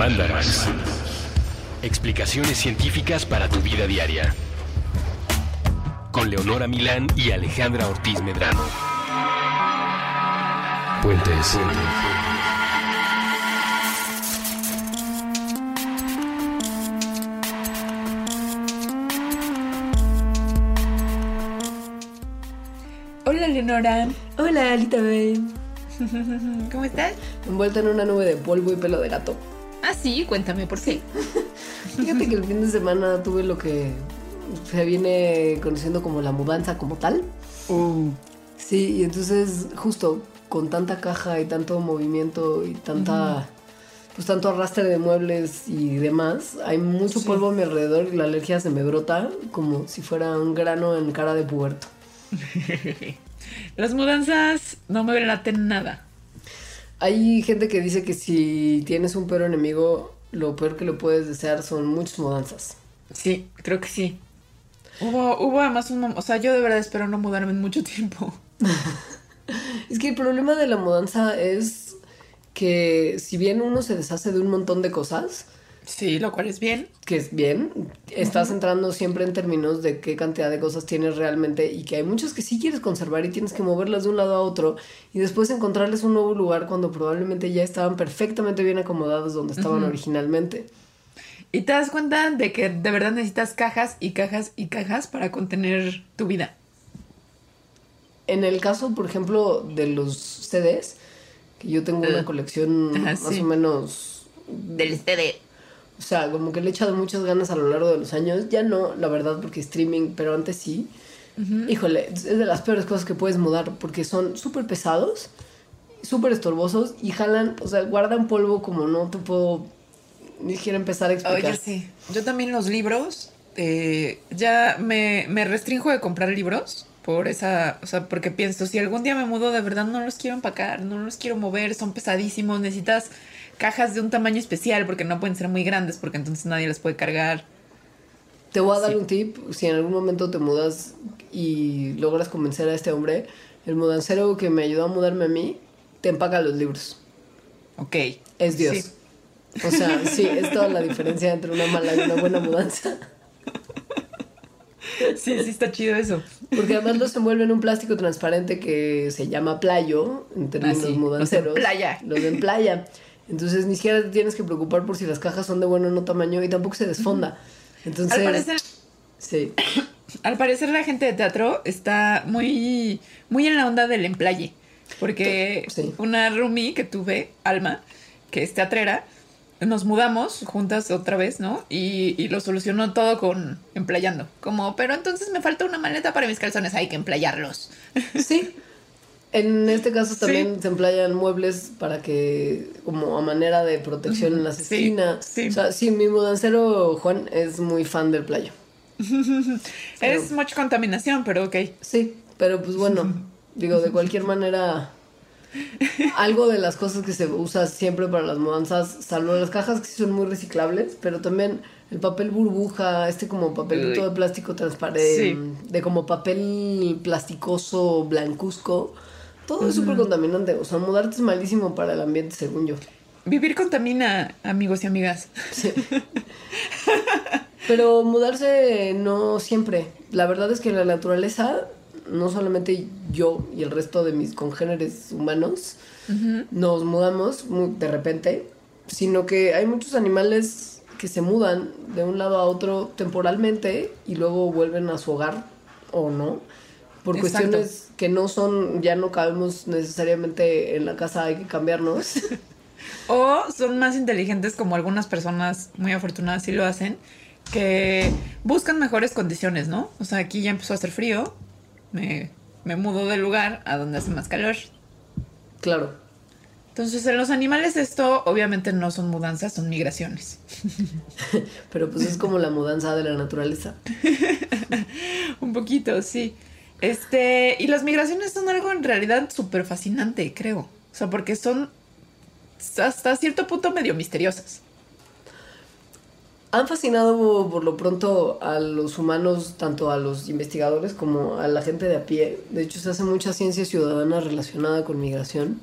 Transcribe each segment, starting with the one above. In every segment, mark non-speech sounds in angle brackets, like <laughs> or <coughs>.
Mandarax. Explicaciones científicas para tu vida diaria. Con Leonora Milán y Alejandra Ortiz Medrano. Puentes. Hola Leonora, Hola, Alita Babe. <laughs> ¿cómo estás? Envuelta en una nube de polvo y pelo de gato. Ah, sí, cuéntame por qué. <laughs> Fíjate que el fin de semana tuve lo que se viene conociendo como la mudanza como tal. Sí, y entonces justo con tanta caja y tanto movimiento y tanta... Pues tanto arrastre de muebles y demás, hay mucho Sí. polvo a mi alrededor y la alergia se me brota como si fuera un grano en cara de puerto. <laughs> Las mudanzas no me laten nada. Hay gente que dice que si tienes un peor enemigo, lo peor que le puedes desear son muchas mudanzas. Sí, creo que sí. Hubo, hubo además un o sea, yo de verdad espero no mudarme en mucho tiempo. <laughs> Es que el problema de la mudanza es que si bien uno se deshace de un montón de cosas, Sí, lo cual es bien. que es bien, estás entrando siempre en términos de qué cantidad de cosas tienes realmente y que hay muchas que sí quieres conservar y tienes que moverlas de un lado a otro y después encontrarles un nuevo lugar cuando probablemente ya estaban perfectamente bien acomodadas donde estaban originalmente. Y te das cuenta de que de verdad necesitas cajas y cajas y cajas para contener tu vida. En el caso, por ejemplo, de los CDs, que yo tengo una colección Ajá, más sí. o menos Del CD. O sea, como que le he echado muchas ganas a lo largo de los años. Ya no, la verdad, porque streaming, pero antes sí. Híjole, es de las peores cosas que puedes mudar porque son súper pesados, súper estorbosos y jalan, o sea, guardan polvo como no te puedo ni siquiera empezar a explicar. Oye, sí. Yo también los libros, eh, ya me, me restringo de comprar libros por esa, o sea, porque pienso, si algún día me mudo, de verdad no los quiero empacar, no los quiero mover, son pesadísimos, necesitas cajas de un tamaño especial porque no pueden ser muy grandes porque entonces nadie las puede cargar. Te voy a dar Sí. un tip, si en algún momento te mudas y logras convencer a este hombre, el mudancero que me ayudó a mudarme a mí, te empaca los libros. Ok. Es Dios. Sí. O sea, sí, es toda la diferencia entre una mala y una buena mudanza. <laughs> Sí, sí está chido eso. Porque además los envuelve en un plástico transparente que se llama playo, en términos Ah, sí, mudanceros. los en playa. Los en playa. Entonces ni siquiera te tienes que preocupar por si las cajas son de bueno o no tamaño y tampoco se desfonda. Entonces, Al parecer, sí. <coughs> al parecer la gente de teatro está muy, muy en la onda del emplaye. Porque Sí. una roomie que tuve, Alma, que es teatrera, nos mudamos juntas otra vez, ¿no? Y, y lo solucionó todo con emplayando. Como, pero entonces me falta una maleta para mis calzones, hay que emplayarlos. Sí. <laughs> En este caso Sí. también se emplayan muebles para que, como a manera de protección en las Sí, esquinas. sí. O sea, sí, mi mudancero Juan es muy fan del playo. <laughs> Es mucha contaminación, pero ok. Sí, pero pues bueno, digo, de cualquier manera, algo de las cosas que se usa siempre para las mudanzas, salvo las cajas que sí son muy reciclables, pero también el papel burbuja, este como papelito de plástico transparente, Sí. de como papel plasticoso blancuzco, todo es súper contaminante. O sea, mudarte es malísimo para el ambiente, según yo. Vivir contamina, amigos y amigas. Sí. Pero mudarse no siempre. La verdad es que en la naturaleza, no solamente yo y el resto de mis congéneres humanos nos mudamos muy de repente, sino que hay muchos animales que se mudan de un lado a otro temporalmente y luego vuelven a su hogar o no. Por Exacto. cuestiones que no son, ya no cabemos necesariamente en la casa, hay que cambiarnos. <laughs> O son más inteligentes como algunas personas muy afortunadas sí lo hacen, que buscan mejores condiciones, ¿no? O sea, aquí ya empezó a hacer frío, me, me mudo del lugar a donde hace más calor. claro. Entonces, en los animales esto obviamente no son mudanzas, son migraciones. <laughs> Pero pues es como la mudanza de la naturaleza. <laughs> Un poquito, sí. Este, y las migraciones son algo en realidad súper fascinante, creo. O sea, porque son hasta cierto punto medio misteriosas. Han fascinado por lo pronto a los humanos, tanto a los investigadores como a la gente de a pie. De hecho, se hace mucha ciencia ciudadana relacionada con migración.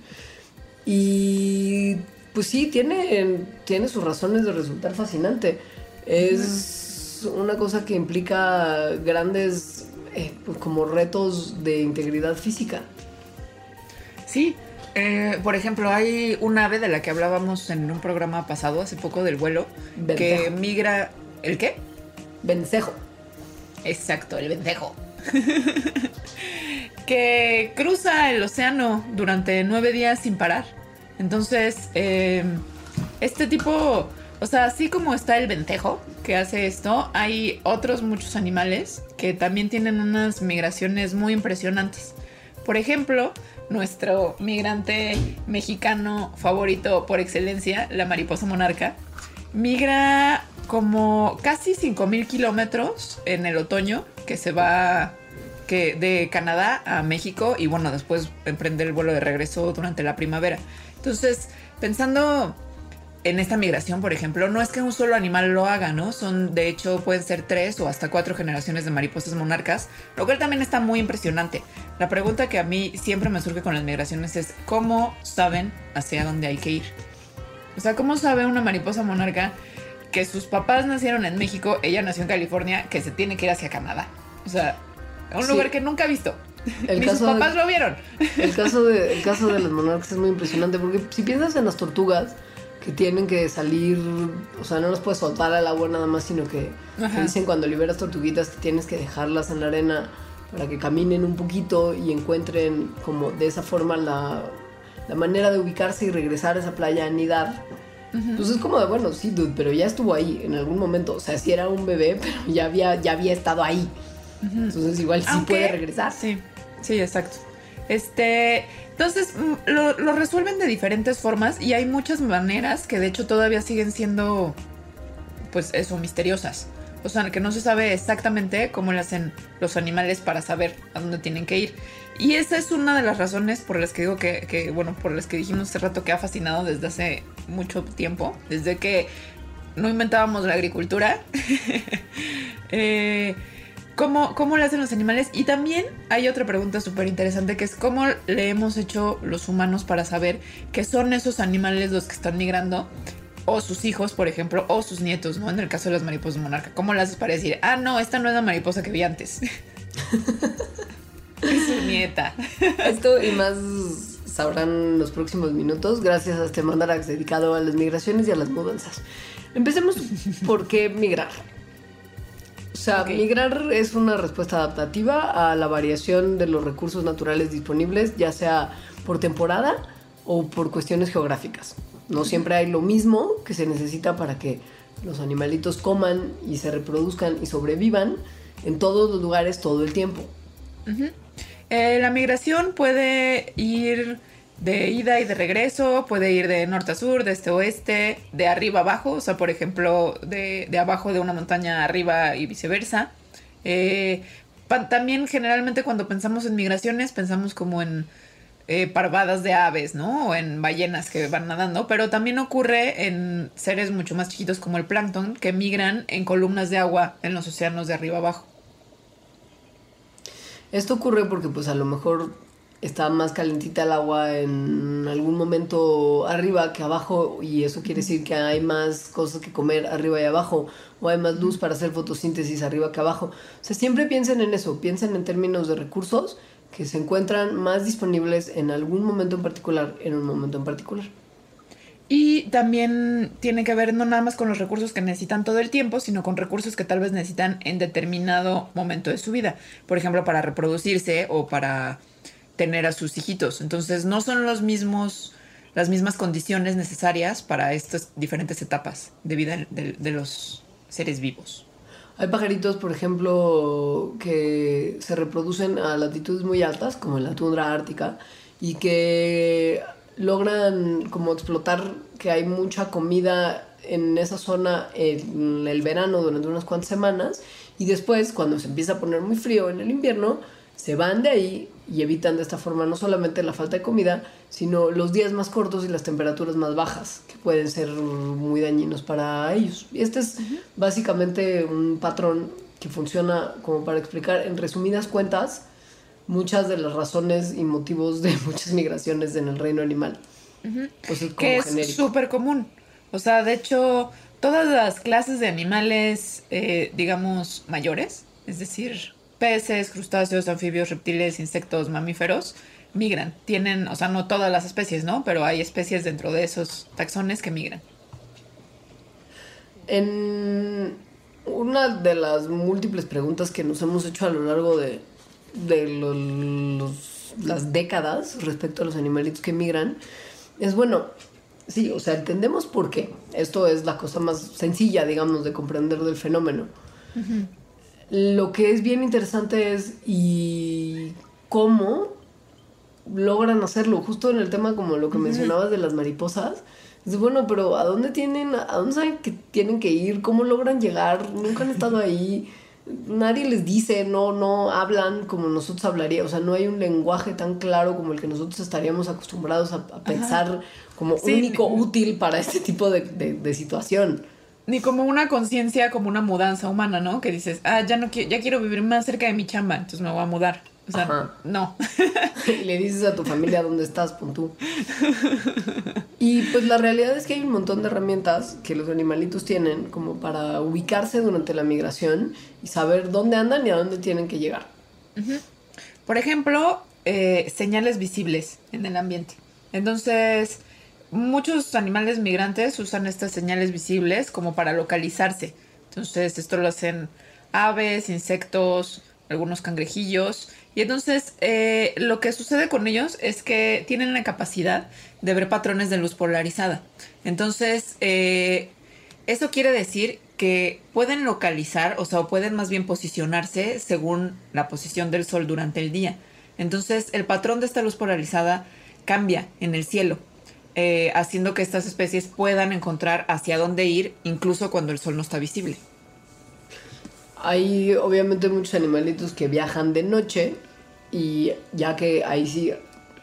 Y pues sí, tiene, tiene sus razones de resultar fascinante. Es una cosa que implica grandes eh, pues, como retos de integridad física. Sí, eh, por ejemplo, hay un ave de la que hablábamos en un programa pasado, hace poco, del vuelo, que migra... ¿El qué? Vencejo. Exacto, el vencejo. <laughs> que cruza el océano durante nueve días sin parar. Entonces, eh, este tipo, o sea, así como está el vencejo que hace esto, hay otros muchos animales que también tienen unas migraciones muy impresionantes. Por ejemplo, nuestro migrante mexicano favorito por excelencia, la mariposa monarca, migra como casi 5.000 kilómetros en el otoño, que se va que de Canadá a México y bueno, después emprende el vuelo de regreso durante la primavera. Entonces, pensando en esta migración, por ejemplo, no es que un solo animal lo haga, ¿no? Son, de hecho, pueden ser tres o hasta cuatro generaciones de mariposas monarcas, lo cual también está muy impresionante. La pregunta que a mí siempre me surge con las migraciones es, ¿cómo saben hacia dónde hay que ir? O sea, ¿cómo sabe una mariposa monarca que sus papás nacieron en México, ella nació en California, que se tiene que ir hacia Canadá? O sea, a un lugar que nunca ha visto. El Ni sus papás lo vieron. El caso, de, el caso de las monarcas es muy impresionante porque si piensas en las tortugas, que tienen que salir, o sea, no las puedes soltar al agua nada más, sino que dicen cuando liberas tortuguitas que tienes que dejarlas en la arena para que caminen un poquito y encuentren como de esa forma la, la manera de ubicarse y regresar a esa playa a anidar. Entonces es como de, bueno, sí, dude, pero ya estuvo ahí en algún momento. O sea, sí era un bebé, <laughs> pero ya había, ya había estado ahí. Entonces igual sí puede regresar. Sí, sí, exacto. Este, entonces mm, lo, resuelven de diferentes formas y hay muchas maneras que de hecho todavía siguen siendo, pues eso, misteriosas. O sea, que no se sabe exactamente cómo le hacen los animales para saber a dónde tienen que ir. Y esa es una de las razones por las que digo que, bueno, por las que dijimos hace rato que ha fascinado desde hace mucho tiempo, desde que no inventábamos la agricultura. <laughs> eh, ¿Cómo, ¿Cómo le hacen los animales? Y también hay otra pregunta súper interesante que es cómo le hemos hecho los humanos para saber que son esos animales los que están migrando o sus hijos, por ejemplo, o sus nietos, ¿no? En el caso de las mariposas monarca. ¿Cómo le haces para decir, ah, no, esta no es la mariposa que vi antes? <laughs> es su nieta. Esto y más sabrán los próximos minutos gracias a este mandarax dedicado a las migraciones y a las mudanzas. Empecemos por qué migrar. O sea, migrar es una respuesta adaptativa a la variación de los recursos naturales disponibles, ya sea por temporada o por cuestiones geográficas. No siempre hay lo mismo que se necesita para que los animalitos coman y se reproduzcan y sobrevivan en todos los lugares todo el tiempo. Eh, la migración puede ir de ida y de regreso, puede ir de norte a sur, de este a oeste, de arriba a abajo, o sea, por ejemplo, de, abajo de una montaña arriba y viceversa. Eh, también generalmente cuando pensamos en migraciones pensamos como en eh, parvadas de aves, ¿no? O en ballenas que van nadando, pero también ocurre en seres mucho más chiquitos como el plancton que migran en columnas de agua en los océanos de arriba abajo. Esto ocurre porque pues a lo mejor está más calentita el agua en algún momento arriba que abajo y eso quiere decir que hay más cosas que comer arriba y abajo o hay más luz para hacer fotosíntesis arriba que abajo. O sea, siempre piensen en eso, piensen en términos de recursos que se encuentran más disponibles en algún momento en particular, en un momento en particular. Y también tiene que ver no nada más con los recursos que necesitan todo el tiempo, sino con recursos que tal vez necesitan en determinado momento de su vida. Por ejemplo, para reproducirse o para tener a sus hijitos. Entonces no son los mismos, las mismas condiciones necesarias para estas diferentes etapas de vida de, los seres vivos. Hay pajaritos, por ejemplo, que se reproducen a latitudes muy altas, como en la tundra ártica, y que logran como explotar que hay mucha comida en esa zona en el verano durante unas cuantas semanas y después cuando se empieza a poner muy frío en el invierno se van de ahí y evitan de esta forma no solamente la falta de comida, sino los días más cortos y las temperaturas más bajas, que pueden ser muy dañinos para ellos. Y este es básicamente un patrón que funciona como para explicar en resumidas cuentas muchas de las razones y motivos de <laughs> muchas migraciones en el reino animal. Pues es como que es súper común. O sea, de hecho, todas las clases de animales, eh, digamos, mayores, es decir, peces, crustáceos, anfibios, reptiles, insectos, mamíferos, migran. Tienen, o sea, no todas las especies, ¿no? Pero hay especies dentro de esos taxones que migran. En una de las múltiples preguntas que nos hemos hecho a lo largo de, de los- las décadas respecto a los animalitos que migran, es bueno, sí, o sea, entendemos por qué. Esto es la cosa más sencilla, digamos, de comprender del fenómeno. Lo que es bien interesante es y cómo logran hacerlo. Justo en el tema como lo que mencionabas de las mariposas. Es bueno, pero ¿a dónde tienen, a dónde saben que tienen que ir? ¿Cómo logran llegar? Nunca han estado ahí. Nadie les dice, no, no hablan como nosotros hablaríamos. O sea, no hay un lenguaje tan claro como el que nosotros estaríamos acostumbrados a, a pensar como Sí. único, útil para este tipo de, de- de situación. Ni como una conciencia, como una mudanza humana, ¿no? Que dices, ah, ya no quiero, ya quiero vivir más cerca de mi chamba, entonces me voy a mudar. O sea, Ajá. no. <laughs> y le dices a tu familia dónde estás, pon tú. <laughs> Y pues la realidad es que hay un montón de herramientas que los animalitos tienen como para ubicarse durante la migración y saber dónde andan y a dónde tienen que llegar. Por ejemplo, eh, señales visibles en el ambiente. Entonces, muchos animales migrantes usan estas señales visibles como para localizarse. Entonces, esto lo hacen aves, insectos, algunos cangrejillos. Y entonces, eh, lo que sucede con ellos es que tienen la capacidad de ver patrones de luz polarizada. Entonces, eh, eso quiere decir que pueden localizar, o sea, pueden más bien posicionarse según la posición del sol durante el día. Entonces, el patrón de esta luz polarizada cambia en el cielo, eh, haciendo que estas especies puedan encontrar hacia dónde ir, incluso cuando el sol no está visible. Hay obviamente muchos animalitos que viajan de noche y ya que ahí sí,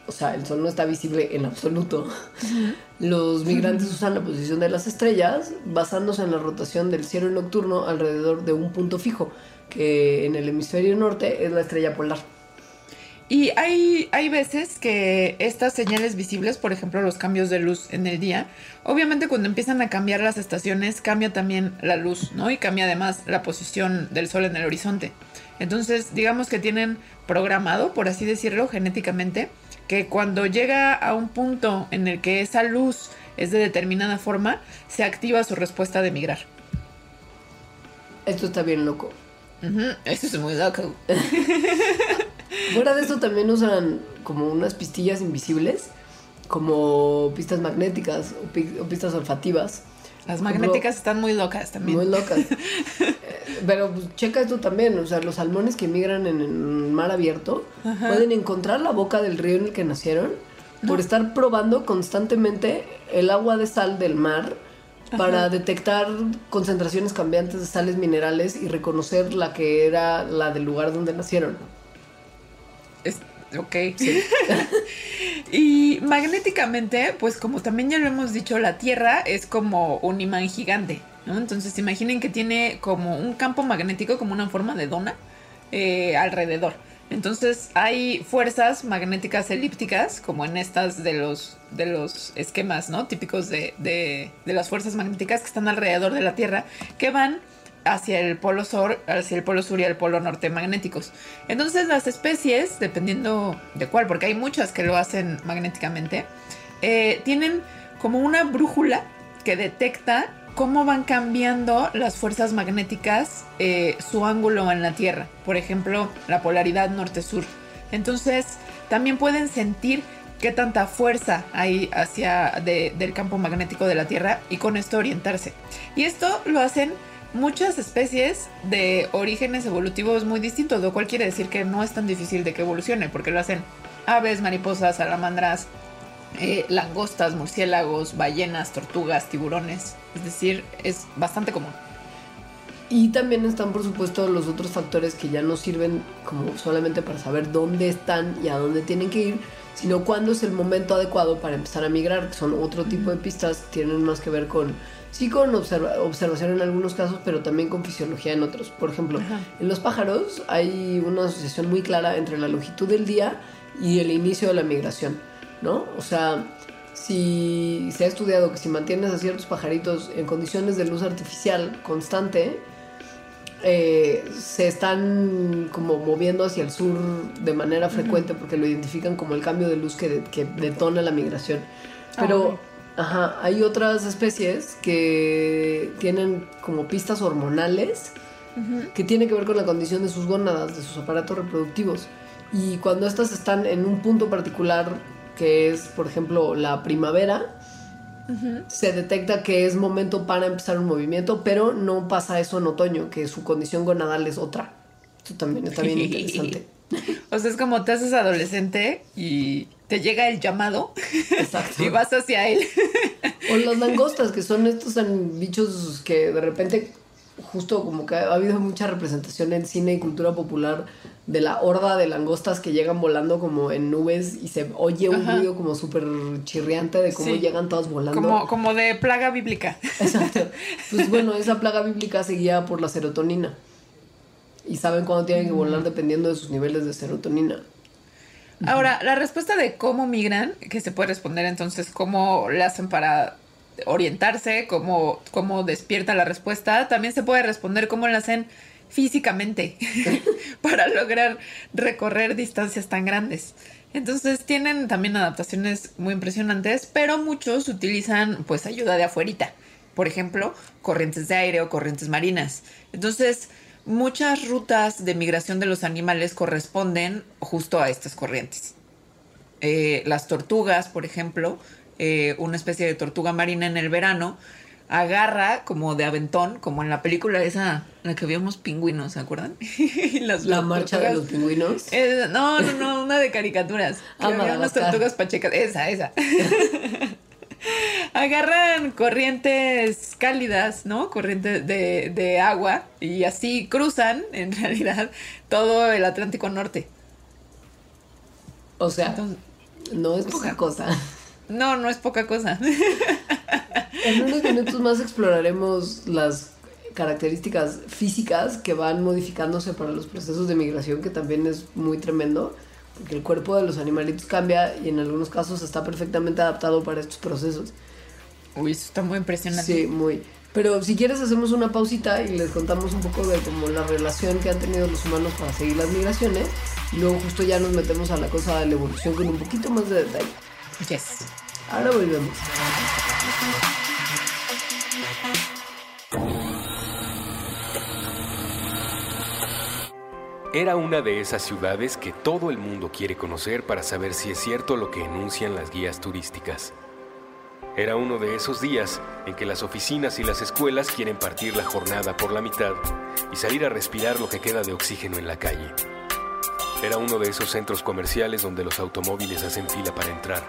o sea, el sol no está visible en absoluto, los migrantes <laughs> usan la posición de las estrellas basándose en la rotación del cielo nocturno alrededor de un punto fijo, que en el hemisferio norte es la estrella polar. Y hay, hay veces que estas señales visibles, por ejemplo, los cambios de luz en el día, obviamente cuando empiezan a cambiar las estaciones, cambia también la luz, ¿no? Y cambia además la posición del sol en el horizonte. Entonces, digamos que tienen programado, por así decirlo, genéticamente, que cuando llega a un punto en el que esa luz es de determinada forma, se activa su respuesta de migrar. Esto está bien loco. Ujú, Eso es muy loco. <laughs> Fuera de eso también usan como unas pistillas invisibles, como pistas magnéticas o, pi- o pistas olfativas. Las magnéticas están muy locas también. Muy locas. <laughs> Eh, Pero pues, checa esto también, o sea, los salmones que migran en el mar abierto Ajá. pueden encontrar la boca del río en el que nacieron por estar probando constantemente el agua de sal del mar para detectar concentraciones cambiantes de sales minerales y reconocer la que era la del lugar donde nacieron. Es- ok. <laughs> y magnéticamente, pues como también ya lo hemos dicho, la Tierra es como un imán gigante, ¿no? Entonces imaginen que tiene como un campo magnético, como una forma de dona, eh, alrededor. Entonces hay fuerzas magnéticas elípticas, como en estas de los, de los esquemas, ¿no? Típicos de, de, de las fuerzas magnéticas que están alrededor de la Tierra, que van hacia el polo sur, hacia el polo sur y el polo norte magnéticos. Entonces las especies, dependiendo de cuál, porque hay muchas que lo hacen magnéticamente, eh, tienen como una brújula que detecta cómo van cambiando las fuerzas magnéticas eh, su ángulo en la Tierra. Por ejemplo, la polaridad norte-sur. Entonces también pueden sentir qué tanta fuerza hay hacia de- del campo magnético de la Tierra y con esto orientarse. Y esto lo hacen muchas especies de orígenes evolutivos muy distintos, lo cual quiere decir que no es tan difícil de que evolucione, porque lo hacen aves, mariposas, salamandras, eh, langostas, murciélagos, ballenas, tortugas, tiburones. Es decir, es bastante común. Y también están, por supuesto, los otros factores que ya no sirven como solamente para saber dónde están y a dónde tienen que ir, sino cuándo es el momento adecuado para empezar a migrar, que son otro tipo de pistas, tienen más que ver con, sí, con observa- observación en algunos casos, pero también con fisiología en otros. Por ejemplo, Ajá. en los pájaros hay una asociación muy clara entre la longitud del día y el inicio de la migración, ¿no? O sea, si se ha estudiado que si mantienes a ciertos pajaritos en condiciones de luz artificial constante, eh, se están como moviendo hacia el sur de manera frecuente porque lo identifican como el cambio de luz que, de- que detona la migración. Pero ajá, hay otras especies que tienen como pistas hormonales que tienen que ver con la condición de sus gónadas, de sus aparatos reproductivos. Y cuando estas están en un punto particular, que es, por ejemplo, la primavera, se detecta que es momento para empezar un movimiento, pero no pasa eso en otoño, que su condición gonadal es otra. Esto también está bien <laughs> interesante. <laughs> O sea, es como te haces adolescente y te llega el llamado Exacto. <laughs> y vas hacia él. O las langostas, que son estos bichos que de repente, justo como que ha habido mucha representación en cine y cultura popular de la horda de langostas que llegan volando como en nubes y se oye un Ajá. ruido como súper chirriante de cómo Sí. llegan todas volando. Como, como de plaga bíblica. Exacto. <laughs> Pues bueno, esa plaga bíblica se guía por la serotonina. Y saben cuándo tienen que volar dependiendo de sus niveles de serotonina. Ahora, la respuesta de cómo migran, que se puede responder entonces cómo le hacen para orientarse, cómo, cómo despierta la respuesta, también se puede responder cómo le hacen físicamente <laughs> para lograr recorrer distancias tan grandes. Entonces tienen también adaptaciones muy impresionantes, pero muchos utilizan pues ayuda de afuerita. Por ejemplo, corrientes de aire o corrientes marinas. Entonces, muchas rutas de migración de los animales corresponden justo a estas corrientes. Eh, las tortugas, por ejemplo, eh, una especie de tortuga marina en el verano, agarra como de aventón, como en la película esa, en la que vimos pingüinos, ¿se acuerdan? <laughs> Las- La las marcha de los pingüinos. eh, no, no, no, una de caricaturas. <laughs> Ah, había unas tortugas pachecas. Esa, esa. <laughs> Agarran corrientes cálidas, ¿no? Corrientes de, de agua y así cruzan, <laughs> en realidad, todo el Atlántico Norte. O sea, Entonces, no es poca cosa. <laughs> no, no es poca cosa. <laughs> En unos minutos más exploraremos las características físicas que van modificándose para los procesos de migración, que también es muy tremendo, porque el cuerpo de los animalitos cambia y en algunos casos está perfectamente adaptado para estos procesos. Uy, eso está muy impresionante. Sí, muy. Pero si quieres hacemos una pausita y les contamos un poco de como la relación que han tenido los humanos para seguir las migraciones y luego justo ya nos metemos a la cosa de la evolución con un poquito más de detalle. Yes. Ahora volvemos. Era una de esas ciudades que todo el mundo quiere conocer para saber si es cierto lo que enuncian las guías turísticas. Era uno de esos días en que las oficinas y las escuelas quieren partir la jornada por la mitad y salir a respirar lo que queda de oxígeno en la calle. Era uno de esos centros comerciales donde los automóviles hacen fila para entrar.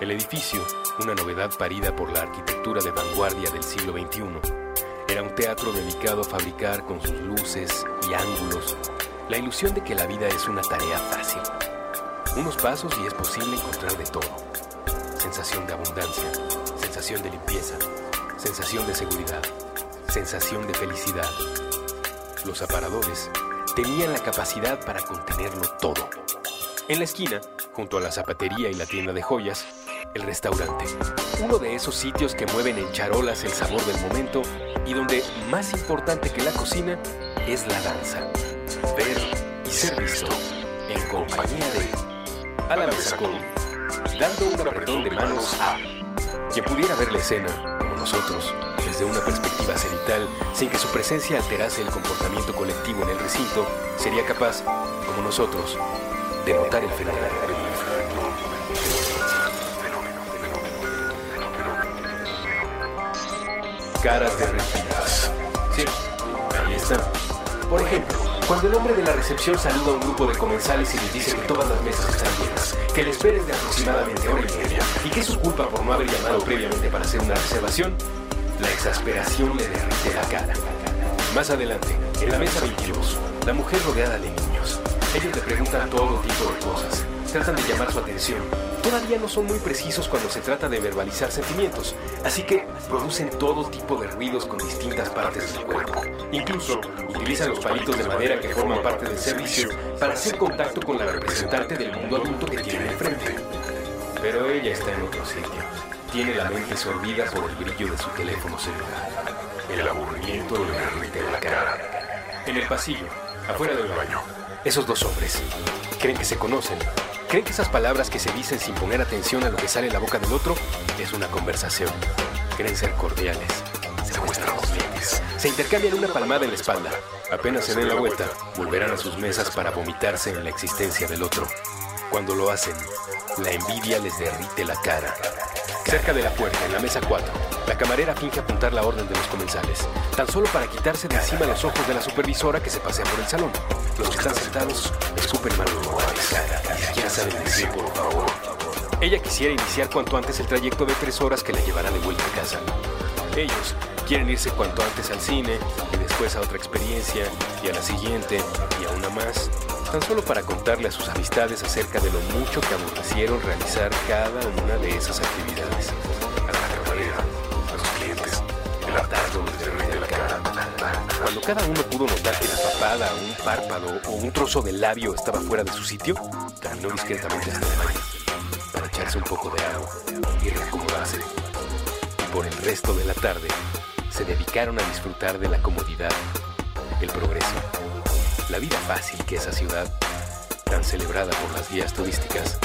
El edificio, una novedad parida por la arquitectura de vanguardia del siglo XXI, era un teatro dedicado a fabricar con sus luces y ángulos la ilusión de que la vida es una tarea fácil. Unos pasos y es posible encontrar de todo. Sensación de abundancia, sensación de limpieza, sensación de seguridad, sensación de felicidad. Los aparadores tenían la capacidad para contenerlo todo. En la esquina, junto a la zapatería y la tienda de joyas, el restaurante. Uno de esos sitios que mueven en charolas el sabor del momento y donde más importante que la cocina es la danza. Ver y ser visto en compañía de a la dando un apretón de manos a quien pudiera ver la escena como nosotros desde una perspectiva cenital sin que su presencia alterase el comportamiento colectivo en el recinto sería capaz como nosotros de notar el fenómeno caras derretidas. Sí, ahí está. Por ejemplo, cuando el hombre de la recepción saluda a un grupo de comensales y les dice que todas las mesas están llenas, que la espera es de aproximadamente hora y media y que es su culpa por no haber llamado previamente para hacer una reservación, la exasperación le derrite la cara. Más adelante, en la mesa 22, la mujer rodeada de niños. Ellos le preguntan todo tipo de cosas, tratan de llamar su atención. Todavía no son muy precisos cuando se trata de verbalizar sentimientos, así que producen todo tipo de ruidos con distintas partes del cuerpo. Incluso utilizan los palitos de madera que forman parte del servicio para hacer contacto con la representante del mundo adulto que tienen enfrente. Pero ella está en otro sitio. Tiene la mente sorbida por el brillo de su teléfono celular. El aburrimiento le derrite la cara. En el pasillo, afuera del baño, esos dos hombres creen que se conocen. Creen que esas palabras que se dicen sin poner atención a lo que sale de la boca del otro es una conversación. Creen ser cordiales. Se muestran. Se intercambian una palmada en la espalda. Apenas se den la vuelta, volverán a sus mesas para vomitarse en la existencia del otro. Cuando lo hacen, la envidia les derrite la cara. Cerca de la puerta, en la mesa 4, la camarera finge apuntar la orden de los comensales, tan solo para quitarse de encima los ojos de la supervisora que se pasea por el salón. Los que están sentados escupen. Ella quisiera iniciar cuanto antes el trayecto de tres horas que la llevará de vuelta a casa. Ellos quieren irse cuanto antes al cine y después a otra experiencia y a la siguiente y a una más, tan solo para contarle a sus amistades acerca de lo mucho que aborrecieron realizar cada una de esas actividades. A la camarera, a los clientes, el hartazgo de la cara. Cuando cada uno pudo notar que la papada, un párpado o un trozo de labio estaba fuera de su sitio, caminó discretamente hasta el baño para echarse un poco de agua y reacomodarse. Y por el resto de la tarde, se dedicaron a disfrutar de la comodidad, el progreso, la vida fácil que esa ciudad, tan celebrada por las guías turísticas,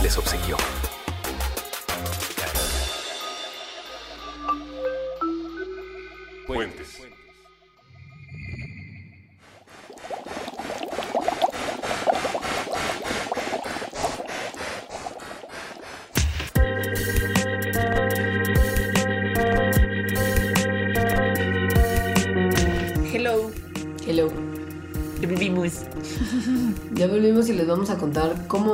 les obsequió.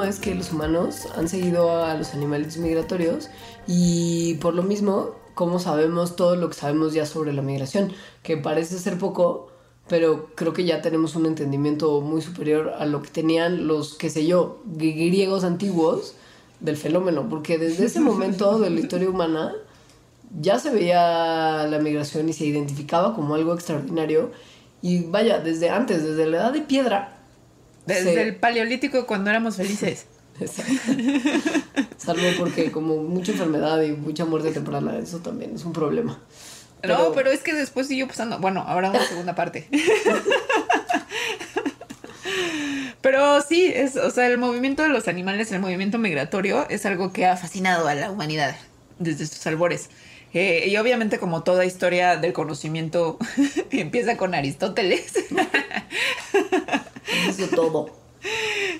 Es que los humanos han seguido a los animales migratorios y por lo mismo, cómo sabemos todo lo que sabemos ya sobre la migración, que parece ser poco, pero creo que ya tenemos un entendimiento muy superior a lo que tenían los, qué sé yo, griegos antiguos del fenómeno, porque desde ese momento de la historia humana ya se veía la migración y se identificaba como algo extraordinario. Y vaya, desde antes, desde la edad de piedra, Desde Sí. el paleolítico cuando éramos felices. Salvo porque como mucha enfermedad y mucha muerte temprana, eso también es un problema. No, pero es que después siguió pasando. Bueno, ahora una segunda parte. <laughs> Pero sí, es, o sea, el movimiento de los animales, el movimiento migratorio, es algo que ha fascinado a la humanidad desde sus albores. Eh, y obviamente, como toda historia del conocimiento <laughs> empieza con Aristóteles, <laughs> Hizo todo.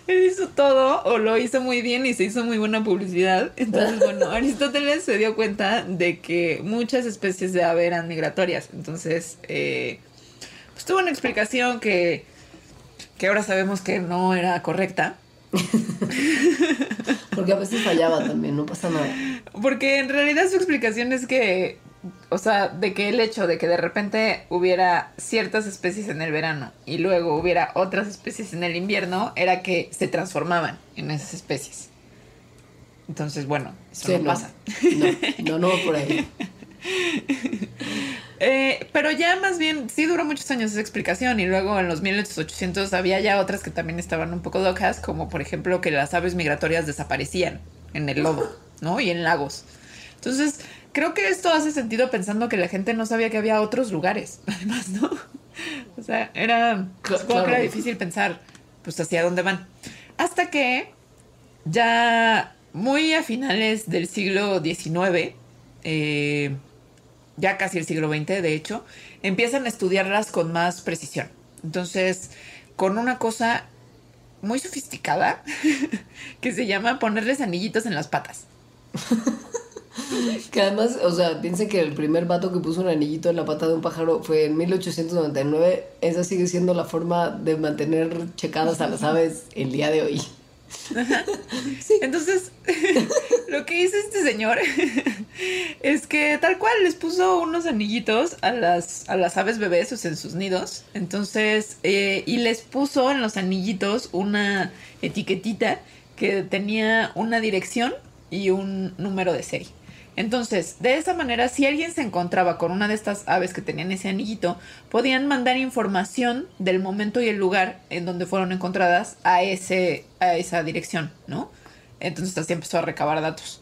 él hizo todo o lo hizo muy bien y se hizo muy buena publicidad. Entonces, bueno, <laughs> Aristóteles se dio cuenta de que muchas especies de ave eran migratorias. Entonces, eh, pues tuvo una explicación que, que ahora sabemos que no era correcta. <laughs> Porque a veces fallaba también, no pasa nada. Porque en realidad su explicación es que, o sea, de que el hecho de que de repente hubiera ciertas especies en el verano y luego hubiera otras especies en el invierno, era que se transformaban en esas especies. Entonces, bueno, eso Sí, no, pasa. No, no, no por ahí. <laughs> Eh, pero ya más bien, sí duró muchos años esa explicación y luego en los 1800 había ya otras que también estaban un poco locas, como por ejemplo que las aves migratorias desaparecían en el lodo, ¿no? Y en lagos. Entonces, creo que esto hace sentido pensando que la gente no sabía que había otros lugares, <laughs> además, ¿no? O sea, era, Cla- supongo que era claro. difícil pensar, pues, hacia dónde van. Hasta que ya muy a finales del siglo XIX, eh, ya casi el siglo XX, de hecho, empiezan a estudiarlas con más precisión. Entonces, con una cosa muy sofisticada <laughs> que se llama ponerles anillitos en las patas. <laughs> Que además, o sea, piensen que el primer vato que puso un anillito en la pata de un pájaro fue en 1899. Esa sigue siendo la forma de mantener checadas a las aves el día de hoy. Entonces, <laughs> lo que hizo este señor <laughs> es que tal cual les puso unos anillitos a las, a las aves bebés, o en sus nidos. Entonces, eh, y les puso en los anillitos una etiquetita que tenía una dirección y un número de serie. Entonces, de esa manera, si alguien se encontraba con una de estas aves que tenían ese anillito, podían mandar información del momento y el lugar en donde fueron encontradas a, ese, a esa dirección, ¿no? Entonces así empezó a recabar datos.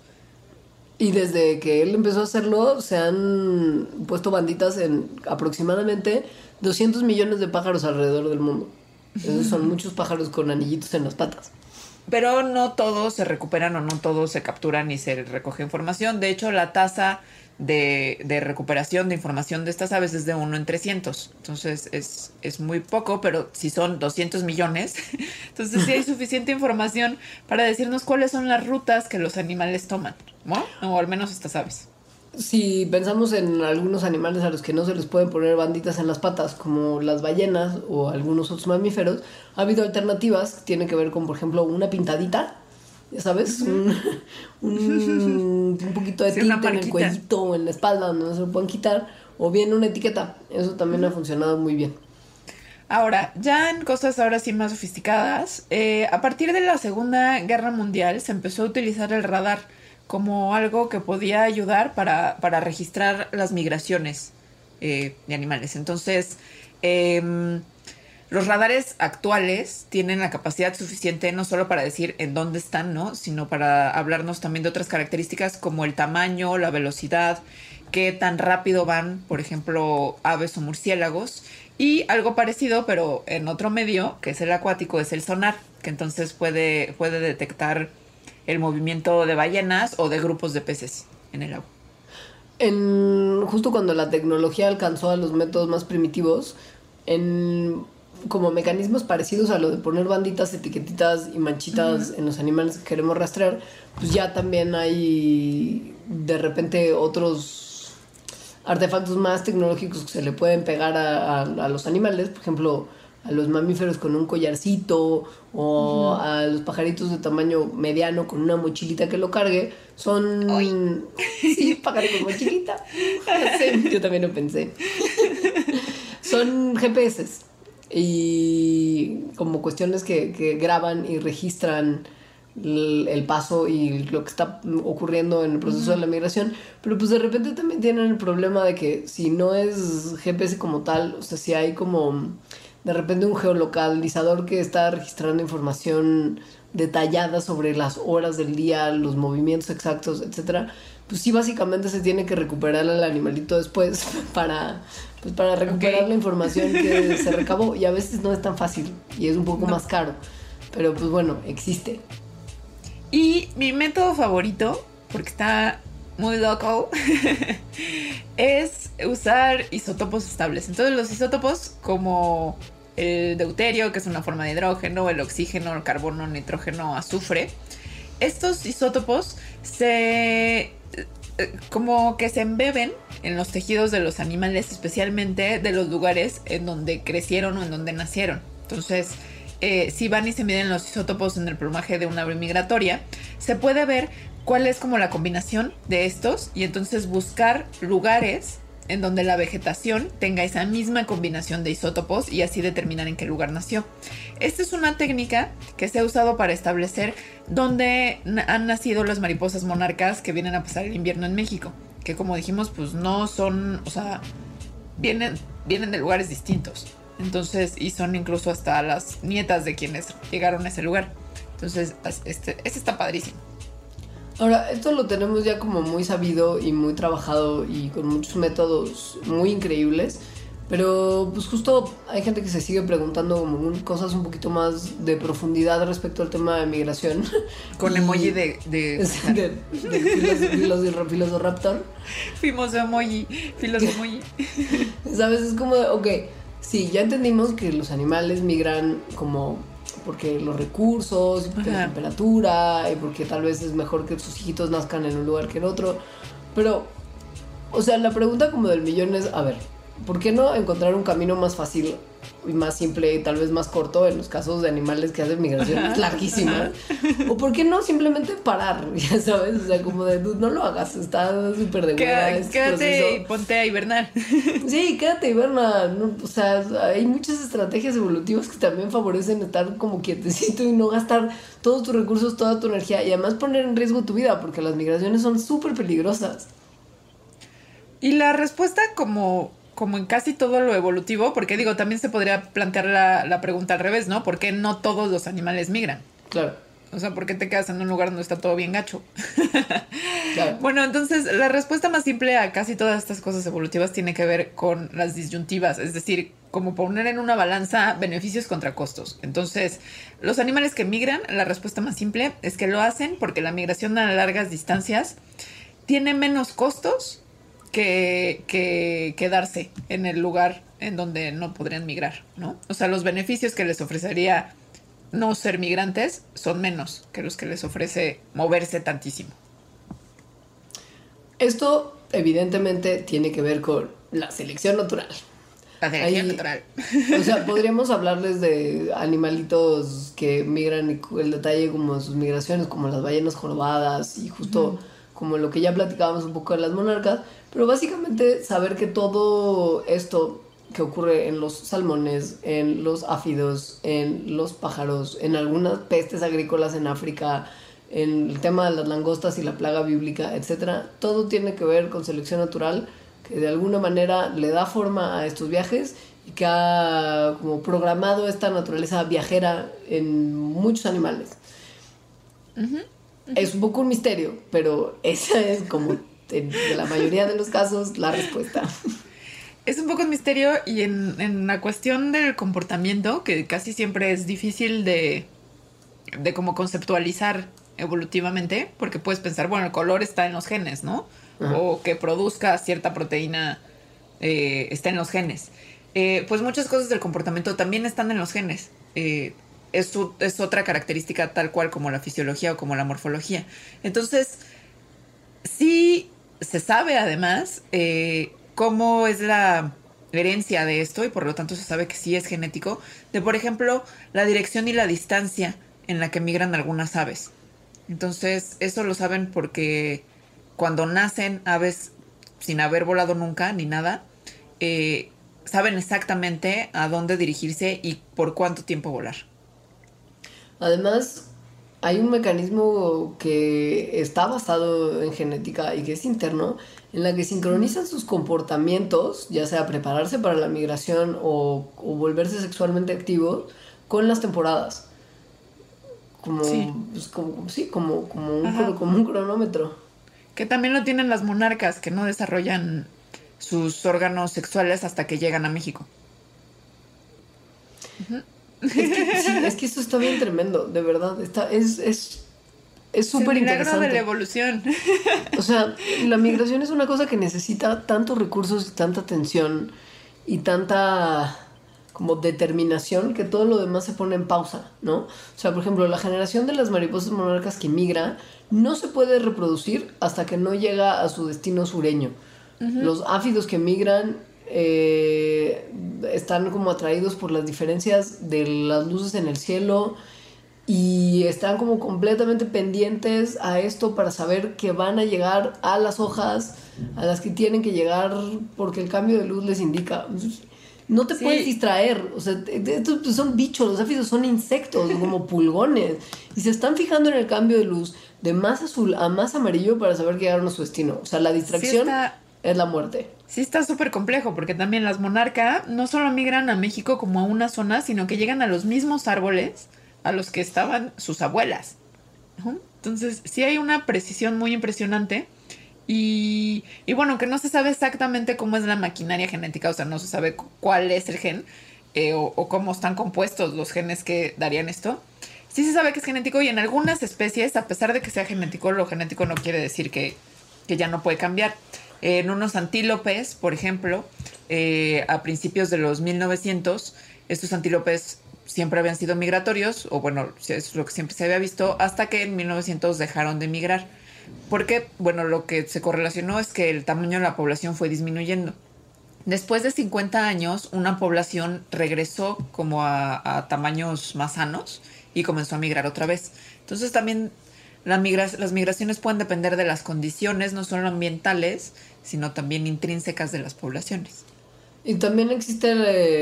Y desde que él empezó a hacerlo, se han puesto banditas en aproximadamente 200 millones de pájaros alrededor del mundo. Esos son <laughs> muchos pájaros con anillitos en las patas. Pero no todos se recuperan o no todos se capturan y se recoge información. De hecho, la tasa de, de, recuperación de información de estas aves es de 1 en 300. Entonces es, es muy poco, pero si son 200 millones, <laughs> entonces sí hay suficiente información para decirnos cuáles son las rutas que los animales toman, ¿no? O al menos estas aves. Si pensamos en algunos animales a los que no se les pueden poner banditas en las patas, como las ballenas o algunos otros mamíferos, ha habido alternativas que tienen que ver con, por ejemplo, una pintadita ya sabes, un, un, poquito de tinta en el cuellito o en la espalda donde no se lo pueden quitar, o bien una etiqueta. Eso también ha funcionado muy bien. Ahora, ya en cosas ahora sí más sofisticadas, eh, a partir de la Segunda Guerra Mundial se empezó a utilizar el radar como algo que podía ayudar para, para registrar las migraciones eh, de animales. Entonces, eh, los radares actuales tienen la capacidad suficiente no solo para decir en dónde están, ¿no? Sino para hablarnos también de otras características como el tamaño, la velocidad, qué tan rápido van, por ejemplo, aves o murciélagos. Y algo parecido, pero en otro medio, que es el acuático, es el sonar, que entonces puede, puede detectar el movimiento de ballenas o de grupos de peces en el agua. En, justo cuando la tecnología alcanzó a los métodos más primitivos, en como mecanismos parecidos a lo de poner banditas, etiquetitas y manchitas en los animales que queremos rastrear, pues ya también hay de repente otros artefactos más tecnológicos que se le pueden pegar a, a, los animales, por ejemplo, a los mamíferos con un collarcito o a los pajaritos de tamaño mediano con una mochilita que lo cargue, son... <laughs> Sí, pájaro con mochilita. <laughs> yo también lo pensé. son GPS y como cuestiones que, que graban y registran el, paso y lo que está ocurriendo en el proceso de la migración, pero pues de repente también tienen el problema de que si no es GPS como tal, o sea, si hay como de repente un geolocalizador que está registrando información detallada sobre las horas del día, los movimientos exactos, etcétera, pues sí básicamente se tiene que recuperar al animalito después <laughs> para pues para recuperar la información que <laughs> se recabó. Y a veces no es tan fácil y es un poco más caro, pero pues bueno, existe. Y mi método favorito, porque está muy loco, <laughs> es usar isótopos estables. Entonces los isótopos como el deuterio, que es una forma de hidrógeno, el oxígeno, el carbono, nitrógeno, azufre, estos isótopos se eh, como que se embeben en los tejidos de los animales, especialmente de los lugares en donde crecieron o en donde nacieron. Entonces, eh, si van y se miden los isótopos en el plumaje de una ave migratoria, se puede ver cuál es como la combinación de estos y entonces buscar lugares en donde la vegetación tenga esa misma combinación de isótopos y así determinar en qué lugar nació. Esta es una técnica que se ha usado para establecer dónde han nacido las mariposas monarcas que vienen a pasar el invierno en México, que como dijimos, pues no son, o sea, vienen, vienen de lugares distintos. Entonces, y son incluso hasta las nietas de quienes llegaron a ese lugar. Entonces, este, este está padrísimo. Ahora, esto lo tenemos ya como muy sabido y muy trabajado y con muchos métodos muy increíbles. Pero pues justo hay gente que se sigue preguntando como cosas un poquito más de profundidad respecto al tema de migración. <laughs> Con emoji de... de... <laughs> de, de Filosofraptor. Fuimos emoji, emoji. <laughs> ¿Sabes? Es como, ok, sí, ya entendimos que los animales migran como porque los recursos, porque la temperatura, y porque tal vez es mejor que sus hijitos nazcan en un lugar que en otro. Pero, o sea, la pregunta como del millón es, a ver, ¿por qué no encontrar un camino más fácil y más simple y tal vez más corto en los casos de animales que hacen migraciones larguísimas? ¿O por qué no simplemente parar? <laughs> Ya sabes, o sea, como de, no lo hagas, está súper de buena. Este quédate y ponte a hibernar. Sí, quédate a hibernar. o sea, hay muchas estrategias evolutivas que también favorecen estar como quietecito y no gastar todos tus recursos, toda tu energía y además poner en riesgo tu vida porque las migraciones son súper peligrosas. Y la respuesta como como en casi todo lo evolutivo, porque digo, también se podría plantear la, pregunta al revés, ¿no? ¿Por qué no todos los animales migran? Claro. O sea, ¿por qué te quedas en un lugar donde está todo bien gacho? <laughs> Bueno, entonces la respuesta más simple a casi todas estas cosas evolutivas tiene que ver con las disyuntivas, es decir, como poner en una balanza beneficios contra costos. Entonces, los animales que migran, la respuesta más simple es que lo hacen porque la migración a largas distancias tiene menos costos que, que quedarse en el lugar en donde no podrían migrar, ¿no? O sea, los beneficios que les ofrecería no ser migrantes son menos que los que les ofrece moverse tantísimo. Esto evidentemente tiene que ver con la selección natural. La selección natural. O sea, podríamos hablarles de animalitos que migran y el detalle como sus migraciones, como las ballenas jorobadas y justo como lo que ya platicábamos un poco de las monarcas, pero básicamente saber que todo esto que ocurre en los salmones, en los áfidos, en los pájaros, en algunas pestes agrícolas en África, en el tema de las langostas y la plaga bíblica, etc. Todo tiene que ver con selección natural que de alguna manera le da forma a estos viajes y que ha como programado esta naturaleza viajera en muchos animales. Es un poco un misterio, pero esa es como en la mayoría de los casos la respuesta. es un poco un misterio y en, la cuestión del comportamiento, que casi siempre es difícil de, de como conceptualizar evolutivamente, porque puedes pensar, bueno, el color está en los genes, ¿no? O que produzca cierta proteína eh, está en los genes. Eh, pues muchas cosas del comportamiento también están en los genes. Eh, es, es, otra característica tal cual como la fisiología o como la morfología. Entonces, sí se sabe además cómo es la herencia de esto y por lo tanto se sabe que sí es genético, de por ejemplo la dirección y la distancia en la que migran algunas aves. Entonces eso lo saben porque cuando nacen aves sin haber volado nunca ni nada, eh, saben exactamente a dónde dirigirse y por cuánto tiempo volar. Además, hay un mecanismo que está basado en genética y que es interno, en la que sincronizan sus comportamientos, ya sea prepararse para la migración o, volverse sexualmente activos, con las temporadas. Como, sí. Pues, como, sí, como, como, un, como un cronómetro. Que también lo tienen las monarcas, que no desarrollan sus órganos sexuales hasta que llegan a México. Es, que, <laughs> sí, es que esto está bien tremendo, de verdad. Está, es, es es súper interesante. de la evolución. <laughs> O sea, la migración es una cosa que necesita tantos recursos y tanta atención y tanta como determinación que todo lo demás se pone en pausa, ¿no? O sea, por ejemplo, la generación de las mariposas monarcas que migra no se puede reproducir hasta que no llega a su destino sureño. Los áfidos que migran eh, están como atraídos por las diferencias de las luces en el cielo y están como completamente pendientes a esto para saber que van a llegar a las hojas a las que tienen que llegar porque el cambio de luz les indica. No te puedes distraer, o sea, estos pues, son bichos, los áfidos son insectos, como <laughs> pulgones, y se están fijando en el cambio de luz de más azul a más amarillo para saber que llegaron a su destino. O sea, la distracción es la muerte. Sí está súper complejo, porque también las monarcas no solo migran a México como a una zona, sino que llegan a los mismos árboles a los que estaban sus abuelas. Entonces, sí hay una precisión muy impresionante. Y, y, bueno, que no se sabe exactamente cómo es la maquinaria genética, o sea, no se sabe cuál es el gen eh, o, cómo están compuestos los genes que darían esto. Sí se sabe que es genético y en algunas especies, a pesar de que sea genético, lo genético no quiere decir que, que ya no puede cambiar. En unos antílopes, por ejemplo, eh, a principios de los 1900, estos antílopes siempre habían sido migratorios, o bueno, es lo que siempre se había visto, hasta que en 1900 dejaron de migrar. Porque, bueno, lo que se correlacionó es que el tamaño de la población fue disminuyendo. Después de 50 años, una población regresó como a, tamaños más sanos y comenzó a migrar otra vez. Entonces también las migraciones pueden depender de las condiciones, no solo ambientales, sino también intrínsecas de las poblaciones. Y también existe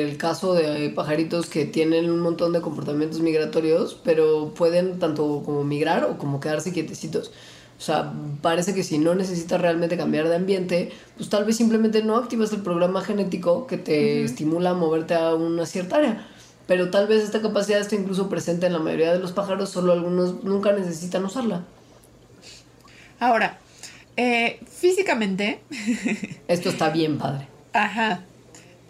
el, caso de pajaritos que tienen un montón de comportamientos migratorios, pero pueden tanto como migrar o como quedarse quietecitos. O sea, parece que si no necesitas realmente cambiar de ambiente, pues tal vez simplemente no activas el programa genético que te estimula a moverte a una cierta área. Pero tal vez esta capacidad esté incluso presente en la mayoría de los pájaros, solo algunos nunca necesitan usarla. Ahora, eh, físicamente. <laughs> Esto está bien padre. Ajá.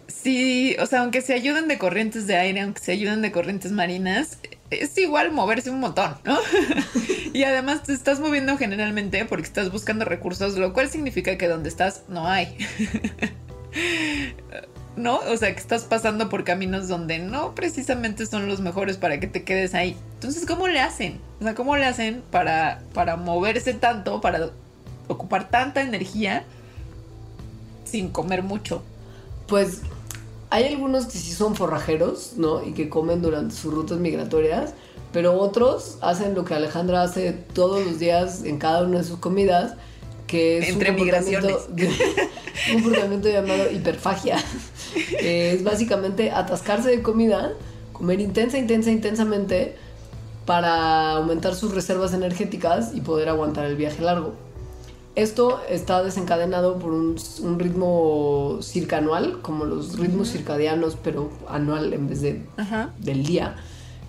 Sí, o sea, aunque se ayuden de corrientes de aire, aunque se ayuden de corrientes marinas, es igual moverse un montón, ¿no? <laughs> y además te estás moviendo generalmente porque estás buscando recursos, lo cual significa que donde estás no hay. <laughs> ¿No? O sea, que estás pasando por caminos donde no precisamente son los mejores para que te quedes ahí. Entonces, ¿cómo le hacen? O sea, ¿cómo le hacen para, para moverse tanto, para ocupar tanta energía sin comer mucho? Pues hay algunos que sí son forrajeros, ¿no? Y que comen durante sus rutas migratorias, pero otros hacen lo que Alejandra hace todos los días en cada una de sus comidas, que es Entre un, comportamiento, <laughs> un comportamiento llamado hiperfagia. Es básicamente atascarse de comida, comer intensa, intensa, intensamente para aumentar sus reservas energéticas y poder aguantar el viaje largo. Esto está desencadenado por un, ritmo circanual, como los ritmos circadianos, pero anual en vez de del día,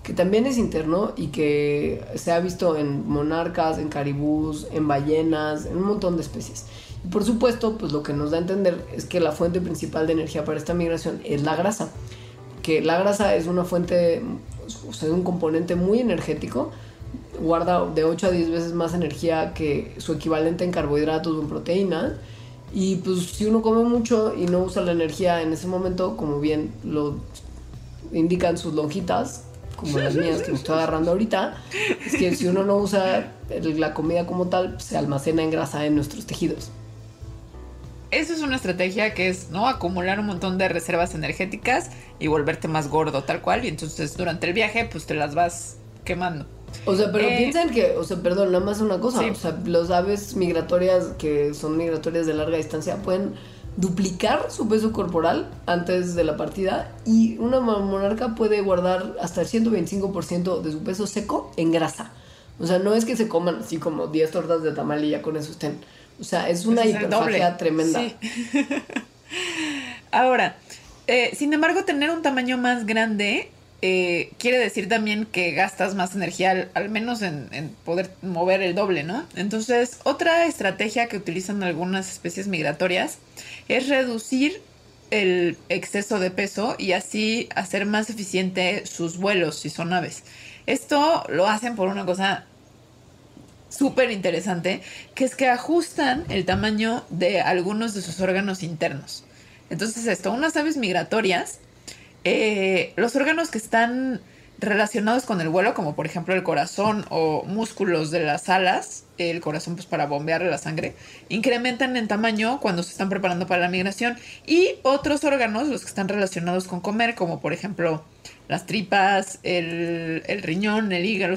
que también es interno y que se ha visto en monarcas, en caribús, en ballenas, en un montón de especies. Por supuesto, pues lo que nos da a entender es que la fuente principal de energía para esta migración es la grasa, que la grasa es una fuente, o sea, un componente muy energético, guarda de 8 a 10 veces más energía que su equivalente en carbohidratos o en proteínas. Y pues si uno come mucho y no usa la energía en ese momento, como bien lo indican sus lonjitas, como las mías que me estoy agarrando ahorita, es que si uno no usa la comida como tal, se almacena en grasa en nuestros tejidos. Eso es una estrategia que es, ¿no? Acumular un montón de reservas energéticas y volverte más gordo, tal cual. Y entonces durante el viaje, pues te las vas quemando. O sea, pero eh, piensen que, o sea, perdón, nada más una cosa, o sea, los aves migratorias que son migratorias de larga distancia pueden duplicar su peso corporal antes de la partida y una monarca puede guardar hasta el 125% de su peso seco en grasa. O sea, no es que se coman así como 10 tortas de tamal y ya con eso estén. O sea, es una hiperfagia tremenda. <laughs> Ahora, eh, sin embargo, tener un tamaño más grande eh, quiere decir también que gastas más energía, al, menos en, poder mover el doble, ¿no? Entonces, otra estrategia que utilizan algunas especies migratorias es reducir el exceso de peso y así hacer más eficiente sus vuelos si son aves. Esto lo hacen por una cosa súper interesante, que es que ajustan el tamaño de algunos de sus órganos internos. Entonces esto, unas aves migratorias eh, los órganos que están relacionados con el vuelo, como por ejemplo el corazón o músculos de las alas, el corazón pues para bombear la sangre, incrementan en tamaño cuando se están preparando para la migración. Y otros órganos, los que están relacionados con comer, como por ejemplo las tripas, el, riñón, el hígado,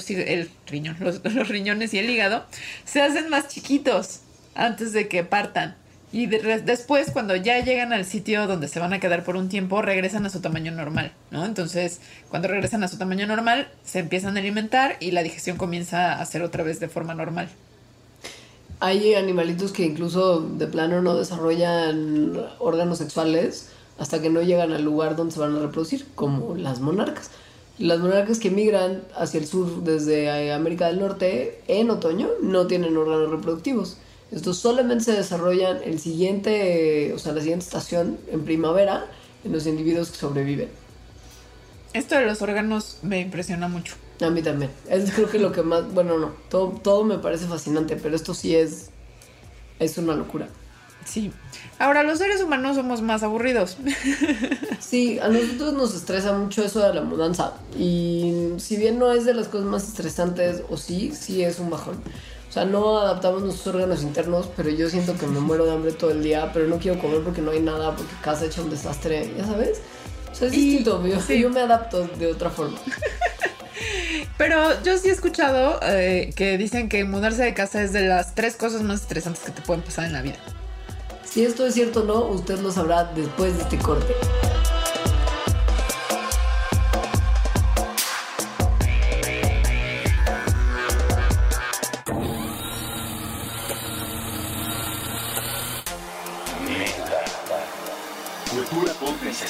riñón, <laughs> los riñones y el hígado, se hacen más chiquitos antes de que partan. Y después, cuando ya llegan al sitio donde se van a quedar por un tiempo, regresan a su tamaño normal, ¿no? Entonces, cuando regresan a su tamaño normal, se empiezan a alimentar y la digestión comienza a hacer otra vez de forma normal. Hay animalitos que incluso de plano no desarrollan órganos sexuales hasta que no llegan al lugar donde se van a reproducir, como las monarcas. Las monarcas que migran hacia el sur desde América del Norte en otoño no tienen órganos reproductivos estos solamente se desarrollan el siguiente, o sea, la siguiente estación en primavera en los individuos que sobreviven. Esto de los órganos me impresiona mucho. A mí también. Es creo que lo que más, bueno, no, todo, todo me parece fascinante, pero esto sí es, es una locura. Sí. Ahora, los seres humanos somos más aburridos. <laughs> Sí, a nosotros nos estresa mucho eso de la mudanza. Y si bien no es de las cosas más estresantes, o sí, sí es un bajón. O sea, no adaptamos nuestros órganos internos, pero yo siento que me muero de hambre todo el día, pero no quiero comer porque no hay nada, porque casa hecha un desastre, ya sabes. O sea, es distinto, yo, yo me adapto de otra forma. <laughs> Pero yo sí he escuchado eh, que dicen que mudarse de casa es de las tres cosas más estresantes que te pueden pasar en la vida. Si esto es cierto o no, usted lo sabrá después de este corte.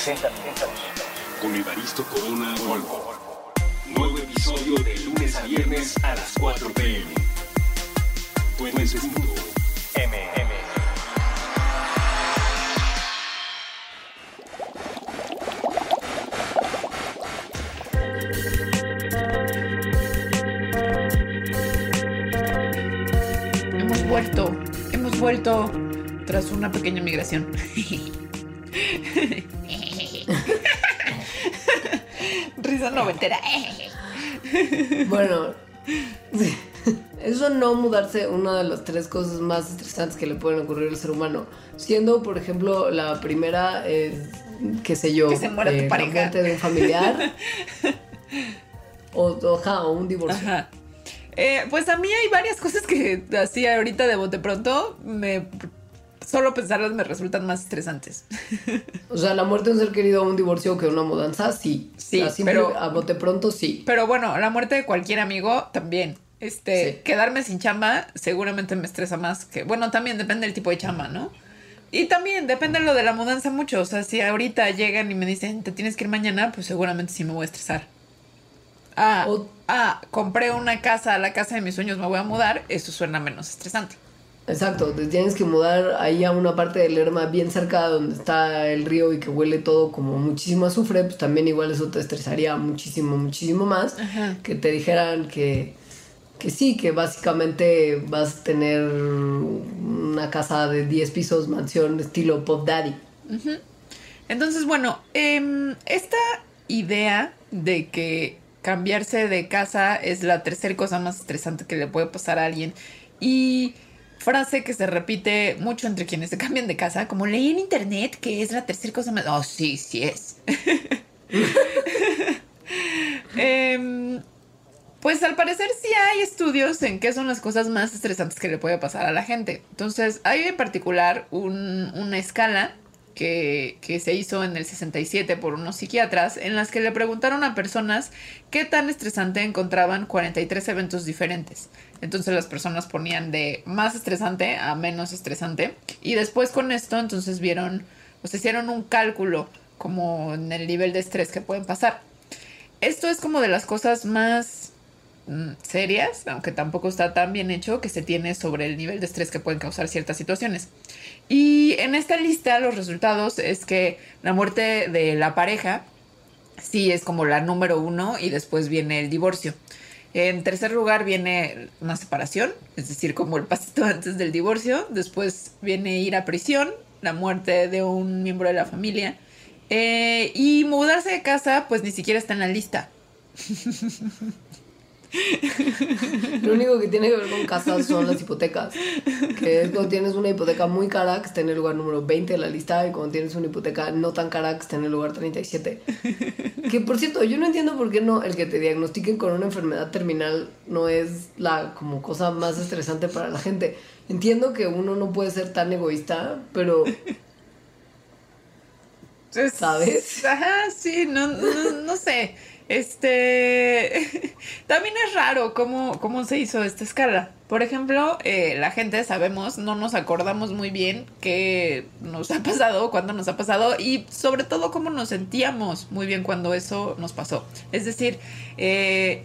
60 minutos. con Evaristo Corona Volvo. Nuevo episodio de lunes a viernes a las 4 pm. MM. Hemos vuelto, hemos vuelto tras una pequeña migración. <laughs> <laughs> noventera. <laughs> Bueno, sí. eso no mudarse, una de las tres cosas más estresantes que le pueden ocurrir al ser humano. Siendo, por ejemplo, la primera es, qué sé yo, Que se muera tu eh, la pareja. muerte de un familiar. <laughs> o, o, ajá, o un divorcio. Ajá. Eh, pues a mí hay varias cosas que así ahorita de bote pronto me solo pensarlas me resultan más estresantes. <laughs> O sea, la muerte de un ser querido un divorcio que una mudanza, sí. Sí, O sea, pero- a bote pronto, sí. Pero bueno, la muerte de cualquier amigo también. Este, Sí. quedarme sin chamba seguramente me estresa más que, bueno, también depende del tipo de chamba, ¿no? Y también depende lo de la mudanza mucho, o sea, si ahorita llegan y me dicen, te tienes que ir mañana, pues seguramente sí me voy a estresar. Ah, O- ah, compré una casa, la casa de mis sueños, me voy a mudar, eso suena menos estresante. Exacto, te tienes que mudar ahí a una parte del Lerma bien cerca donde está el río y que huele todo como muchísimo azufre, pues también igual eso te estresaría muchísimo, muchísimo más Ajá. que te dijeran que, que sí, que básicamente vas a tener una casa de 10 pisos, mansión estilo Pop Daddy. Entonces, bueno, em, esta idea de que cambiarse de casa es la tercera cosa más estresante que le puede pasar a alguien y frase que se repite mucho entre quienes se cambian de casa, como leí en internet que es la tercera cosa más... Oh, sí, sí es. <laughs> Em, pues al parecer sí hay estudios en qué son las cosas más estresantes que le puede pasar a la gente. Entonces, hay en particular un- una escala que, que se hizo en el 67 por unos psiquiatras en las que le preguntaron a personas qué tan estresante encontraban 43 eventos diferentes. Entonces las personas ponían de más estresante a menos estresante y después con esto entonces vieron, sea, hicieron un cálculo como en el nivel de estrés que pueden pasar. Esto es como de las cosas más mm, serias, aunque tampoco está tan bien hecho, que se tiene sobre el nivel de estrés que pueden causar ciertas situaciones. Y en esta lista los resultados es que la muerte de la pareja sí es como la número uno y después viene el divorcio. En tercer lugar viene una separación, es decir, como el pasito <laughs> antes del divorcio. Después viene ir a prisión, la muerte de un miembro de la familia. Eh, y mudarse de casa, pues ni siquiera está en la lista. <laughs> Lo único que tiene que ver con casas son las hipotecas. Que es cuando tienes una hipoteca muy cara que está en el lugar número 20 de la lista y cuando tienes una hipoteca no tan cara que está en el lugar 37. Que por cierto, yo no entiendo por qué no el que te diagnostiquen con una enfermedad terminal no es la como cosa más estresante para la gente. Entiendo que uno no puede ser tan egoísta, pero Es- ¿Sabes? Ajá, sí, no, no, no sé. Este. <laughs> También es raro cómo, cómo se hizo esta escala. Por ejemplo, eh, la gente sabemos, no nos acordamos muy bien qué nos ha pasado, cuándo nos ha pasado y sobre todo cómo nos sentíamos muy bien cuando eso nos pasó. Es decir, eh,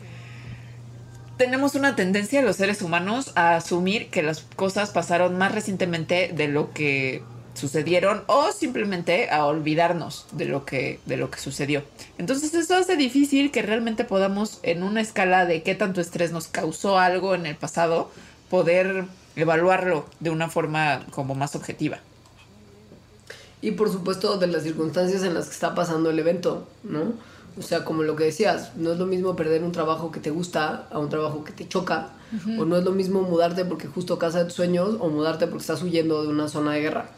tenemos una tendencia los seres humanos a asumir que las cosas pasaron más recientemente de lo que sucedieron o simplemente a olvidarnos de lo que de lo que sucedió. Entonces eso hace difícil que realmente podamos en una escala de qué tanto estrés nos causó algo en el pasado poder evaluarlo de una forma como más objetiva. Y por supuesto de las circunstancias en las que está pasando el evento, ¿no? O sea, como lo que decías, no es lo mismo perder un trabajo que te gusta a un trabajo que te choca, o no es lo mismo mudarte porque justo casa de tus sueños o mudarte porque estás huyendo de una zona de guerra.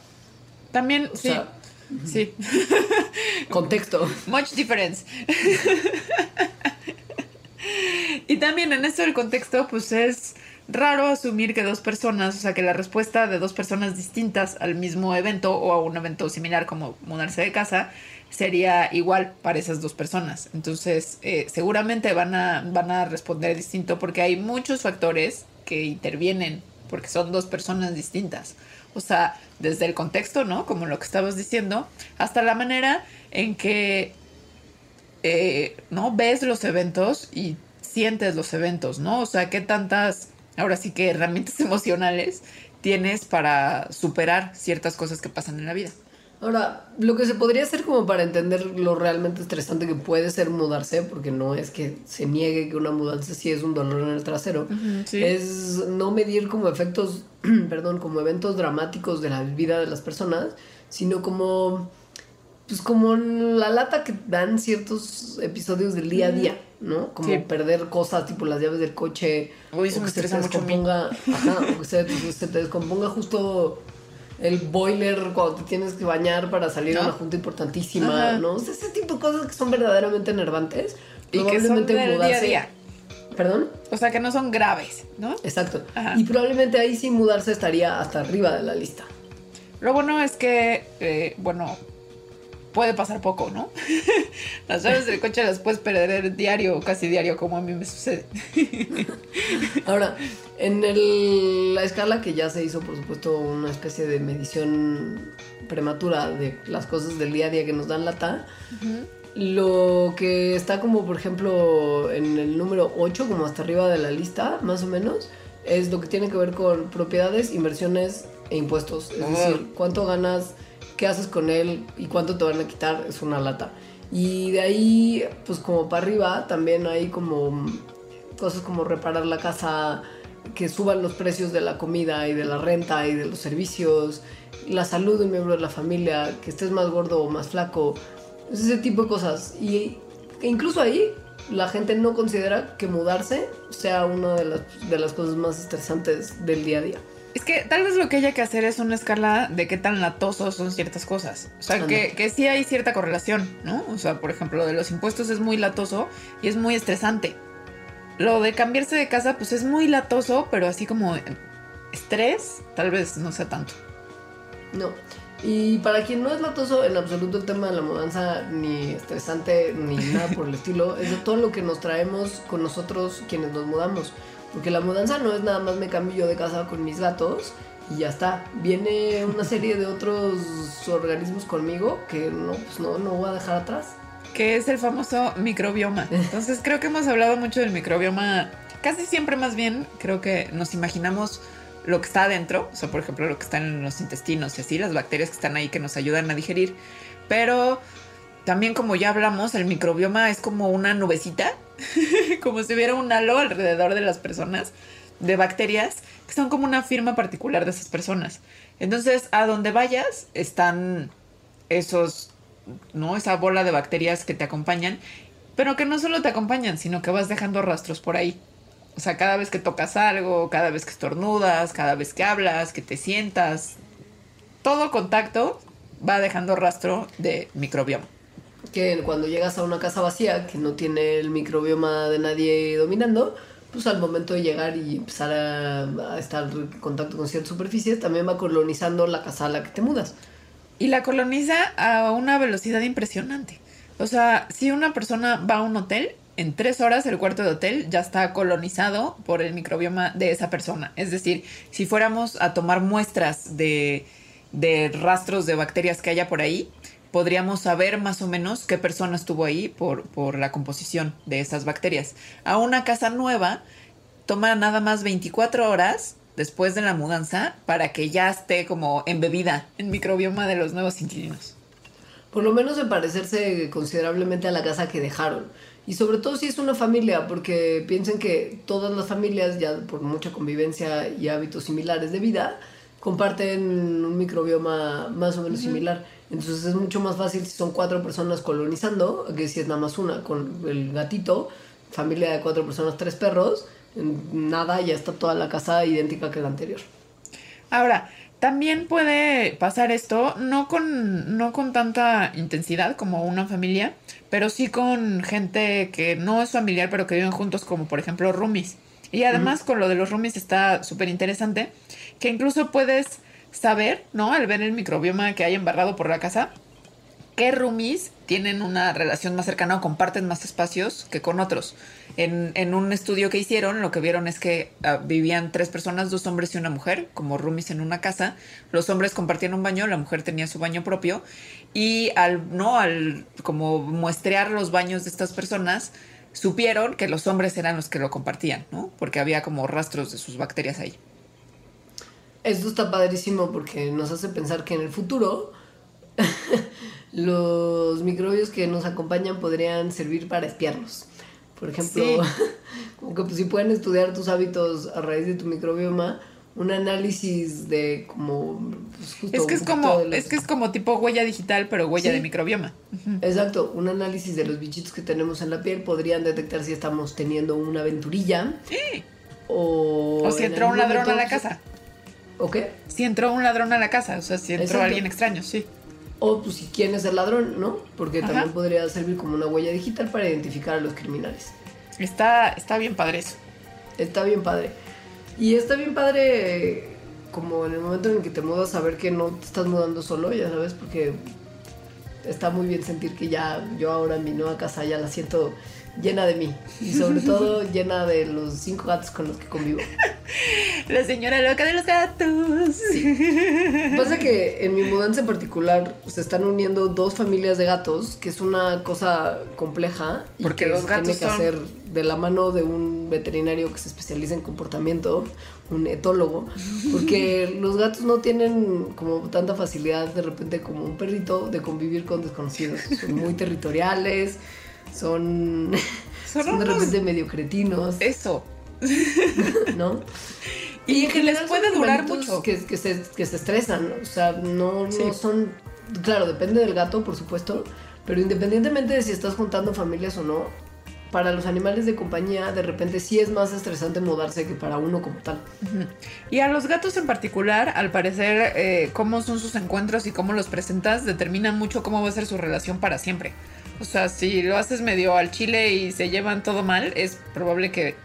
También, O sí, sea, sí, contexto. much difference. y también en esto del contexto, pues es raro asumir que dos personas, o sea, que la respuesta de dos personas distintas al mismo evento o a un evento similar como mudarse de casa sería igual para esas dos personas. Entonces, eh, seguramente van a, van a responder distinto porque hay muchos factores que intervienen porque son dos personas distintas. O sea, desde el contexto, ¿no? Como lo que estabas diciendo, hasta la manera en que eh, ¿no? Ves los eventos y sientes los eventos, ¿no? O sea, qué tantas, ahora sí que herramientas <laughs> emocionales tienes para superar ciertas cosas que pasan en la vida. Ahora, lo que se podría hacer como para entender lo realmente estresante que puede ser mudarse, porque no es que se niegue que una mudanza sí es un dolor en el trasero, es no medir como efectos, <clears throat> perdón, como eventos dramáticos de la vida de las personas, sino como, pues como la lata que dan ciertos episodios del día a día, ¿no? Como perder cosas tipo las llaves del coche, o que se te descomponga, ajá, o que se te descomponga justo el boiler cuando te tienes que bañar para salir a una junta importantísima, ¿no? O sea, ese tipo de cosas que son verdaderamente enervantes. Y que son del día a día. ¿Perdón? O sea, que no son graves, ¿no? Exacto. Y probablemente ahí sí mudarse estaría hasta arriba de la lista. Lo bueno es que, eh, bueno, puede pasar poco, ¿no? <laughs> las llaves del coche las puedes perder diario, casi diario, como a mí me sucede. <laughs> Ahora, en el, la escala que ya se hizo, por supuesto, una especie de medición prematura de las cosas del día a día que nos dan lata, lo que está como, por ejemplo, en el número 8, como hasta arriba de la lista, más o menos, es lo que tiene que ver con propiedades, inversiones e impuestos. Es decir, cuánto ganas qué haces con él y cuánto te van a quitar es una lata. Y de ahí, pues como para arriba, también hay como cosas como reparar la casa, que suban los precios de la comida y de la renta y de los servicios, la salud de un miembro de la familia, que estés más gordo o más flaco, ese tipo de cosas. Y e incluso ahí la gente no considera que mudarse sea una de las, de las cosas más estresantes del día a día. Es que tal vez lo que haya que hacer es una escala de qué tan latosos son ciertas cosas. O sea, que, que, sí hay cierta correlación, ¿no? O sea, por ejemplo, lo de los impuestos es muy latoso y es muy estresante. Lo de cambiarse de casa, pues es muy latoso, pero así como estrés, tal vez no sea tanto. No. Y para quien no es latoso en absoluto el tema de la mudanza, ni estresante, ni nada por el estilo, es de todo lo que nos traemos con nosotros quienes nos mudamos. Porque la mudanza no es nada más me cambio yo de casa con mis gatos y ya está. Viene una serie de otros organismos conmigo que no, pues no, no voy a dejar atrás. Que es el famoso microbioma. Entonces creo que hemos hablado mucho del microbioma. Casi siempre más bien creo que nos imaginamos lo que está adentro, o sea, por ejemplo, lo que está en los intestinos y así, las bacterias que están ahí que nos ayudan a digerir. Pero también como ya hablamos, el microbioma es como una nubecita, <laughs> como si hubiera un halo alrededor de las personas, de bacterias, que son como una firma particular de esas personas. Entonces, a donde vayas están esos, ¿no? Esa bola de bacterias que te acompañan, pero que no solo te acompañan, sino que vas dejando rastros por ahí. O sea, cada vez que tocas algo, cada vez que estornudas, cada vez que hablas, que te sientas, todo contacto va dejando rastro de microbioma que cuando llegas a una casa vacía que no tiene el microbioma de nadie dominando, pues al momento de llegar y empezar a, estar en contacto con ciertas superficies, también va colonizando la casa a la que te mudas. Y la coloniza a una velocidad impresionante. O sea, si una persona va a un hotel, en tres horas el cuarto de hotel ya está colonizado por el microbioma de esa persona. Es decir, si fuéramos a tomar muestras de, de rastros de bacterias que haya por ahí, podríamos saber más o menos qué persona estuvo ahí por, por la composición de esas bacterias. A una casa nueva toma nada más 24 horas después de la mudanza para que ya esté como embebida en microbioma de los nuevos inquilinos. Por lo menos en parecerse considerablemente a la casa que dejaron. Y sobre todo si es una familia, porque piensen que todas las familias, ya por mucha convivencia y hábitos similares de vida, comparten un microbioma más o menos similar. Entonces es mucho más fácil si son cuatro personas colonizando que si es nada más una con el gatito, familia de cuatro personas, tres perros, nada, ya está toda la casa idéntica que la anterior. Ahora, también puede pasar esto, no con, no con tanta intensidad como una familia, pero sí con gente que no es familiar, pero que viven juntos, como por ejemplo roomies. Y además con lo de los roomies está súper interesante, que incluso puedes saber, ¿no? Al ver el microbioma que hay embarrado por la casa, qué roomies tienen una relación más cercana o comparten más espacios que con otros. En, en, un estudio que hicieron, lo que vieron es que uh, vivían tres personas, dos hombres y una mujer, como roomies en una casa. Los hombres compartían un baño, la mujer tenía su baño propio. Y al, no, al como muestrear los baños de estas personas, supieron que los hombres eran los que lo compartían, ¿no? Porque había como rastros de sus bacterias ahí. Esto está padrísimo porque nos hace pensar que en el futuro <laughs> los microbios que nos acompañan podrían servir para espiarlos. Por ejemplo, sí. <laughs> como que pues, si pueden estudiar tus hábitos a raíz de tu microbioma, un análisis de como pues, justo es que es como los... es que es como tipo huella digital pero huella sí. de microbioma exacto un análisis de los bichitos que tenemos en la piel podrían detectar si estamos teniendo una aventurilla sí. o, o si entró un ladrón momento, a la casa ¿o qué? si entró un ladrón a la casa o sea si entró exacto. alguien extraño sí o pues si quién es el ladrón no porque Ajá. también podría servir como una huella digital para identificar a los criminales está está bien padre eso está bien padre y está bien padre, como en el momento en que te mudas, saber que no te estás mudando solo, ya sabes, porque está muy bien sentir que ya yo ahora en mi nueva casa ya la siento llena de mí. Y sobre <laughs> todo llena de los cinco gatos con los que convivo. <laughs> La señora loca de los gatos. Sí. Pasa que en mi mudanza en particular se están uniendo dos familias de gatos, que es una cosa compleja. Y Porque que los gatos tiene que son... hacer de la mano de un veterinario que se especializa en comportamiento, un etólogo, porque <laughs> los gatos no tienen como tanta facilidad de repente como un perrito de convivir con desconocidos. Son muy <laughs> territoriales, son, son, son de repente medio cretinos. Eso. <laughs> ¿No? Y, y que les puede durar mucho. Que, que, se, que se estresan, o sea, no, no son... Claro, depende del gato, por supuesto, pero independientemente de si estás juntando familias o no, para los animales de compañía de repente sí es más estresante mudarse que para uno como tal. Y a los gatos en particular, al parecer, eh, cómo son sus encuentros y cómo los presentas determina mucho cómo va a ser su relación para siempre. O sea, si lo haces medio al chile y se llevan todo mal, es probable que,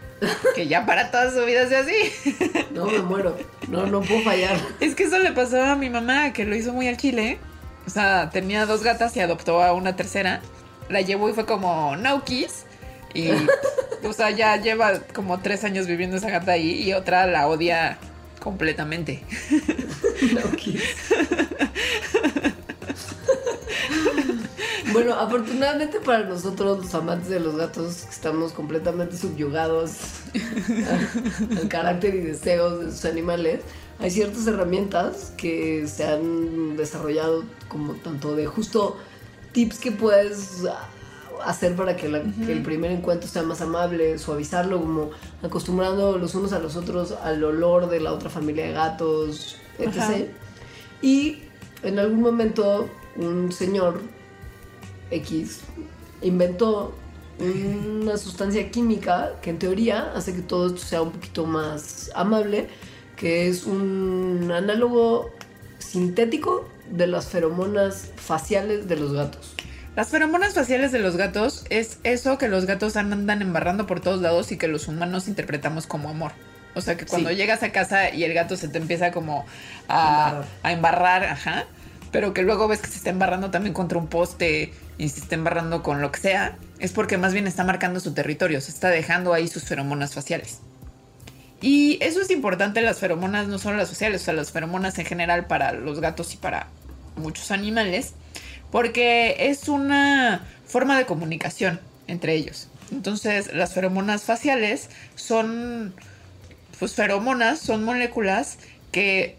que ya para toda su vida sea así. <laughs> No, me muero. No, no puedo fallar. Es que eso le pasó a mi mamá, que lo hizo muy al chile. O sea, tenía dos gatas y adoptó a una tercera. La llevó y fue como, no kiss. Y, o sea, ya lleva como tres años viviendo esa gata ahí y otra la odia completamente. <laughs> Bueno, afortunadamente para nosotros, los amantes de los gatos, estamos completamente subyugados al carácter y deseos de sus animales, hay ciertas herramientas que se han desarrollado como tanto de justo tips que puedes hacer para que, la, uh -huh. que, el primer encuentro sea más amable, suavizarlo, como acostumbrando los unos a los otros al olor de la otra familia de gatos, etc. Y en algún momento un señor X inventó una sustancia química que en teoría hace que todo esto sea un poquito más amable, que es un análogo sintético de las feromonas faciales de los gatos. Las feromonas faciales de los gatos es eso que los gatos andan embarrando por todos lados y que los humanos interpretamos como amor. O sea que cuando sí. llegas a casa y el gato se te empieza como a, embarrar. a embarrar, ajá, pero que luego ves que se está embarrando también contra un poste y se está embarrando con lo que sea, es porque más bien está marcando su territorio, se está dejando ahí sus feromonas faciales. Y eso es importante, las feromonas, no solo las faciales, o sea, las feromonas en general para los gatos y para muchos animales, porque es una forma de comunicación entre ellos. Entonces, las feromonas faciales son, pues, feromonas, son moléculas que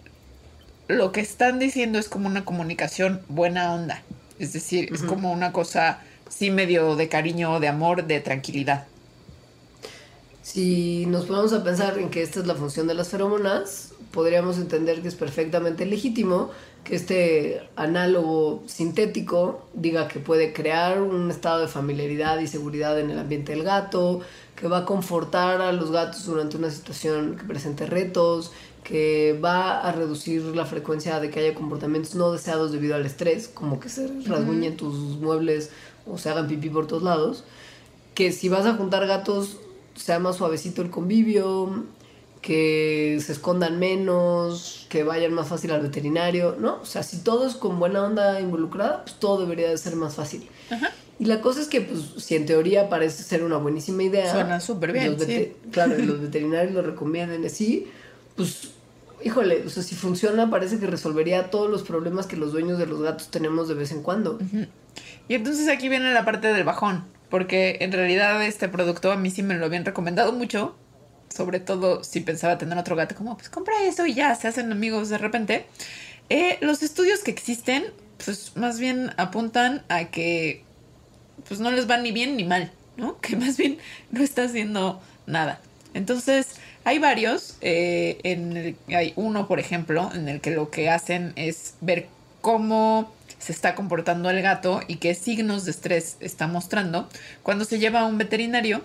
lo que están diciendo es como una comunicación buena onda. Es decir, uh -huh. es como una cosa, sí, medio de cariño, de amor, de tranquilidad. Si nos ponemos a pensar en que esta es la función de las feromonas, podríamos entender que es perfectamente legítimo que este análogo sintético diga que puede crear un estado de familiaridad y seguridad en el ambiente del gato, que va a confortar a los gatos durante una situación que presente retos, que va a reducir la frecuencia de que haya comportamientos no deseados debido al estrés, como que se rasguñen tus muebles o se hagan pipí por todos lados, que si vas a juntar gatos sea más suavecito el convivio, que se escondan menos, que vayan más fácil al veterinario, ¿no? O sea, si todo es con buena onda involucrada, pues todo debería de ser más fácil. Ajá. Y la cosa es que, pues, si en teoría parece ser una buenísima idea. Suena súper bien, sí. Claro, y los <laughs> veterinarios lo recomiendan así, pues, híjole, o sea, si funciona, parece que resolvería todos los problemas que los dueños de los gatos tenemos de vez en cuando. Y entonces aquí viene la parte del bajón, porque en realidad este producto a mí sí me lo habían recomendado mucho, sobre todo si pensaba tener otro gato, como pues compra eso y ya, se hacen amigos de repente. Eh, los estudios que existen, pues más bien apuntan a que pues no les va ni bien ni mal, ¿no? <laughs> Que más bien no está haciendo nada. Entonces, hay varios. eh, en el- hay uno, por ejemplo, en el que lo que hacen es ver cómo se está comportando el gato y qué signos de estrés está mostrando cuando se lleva a un veterinario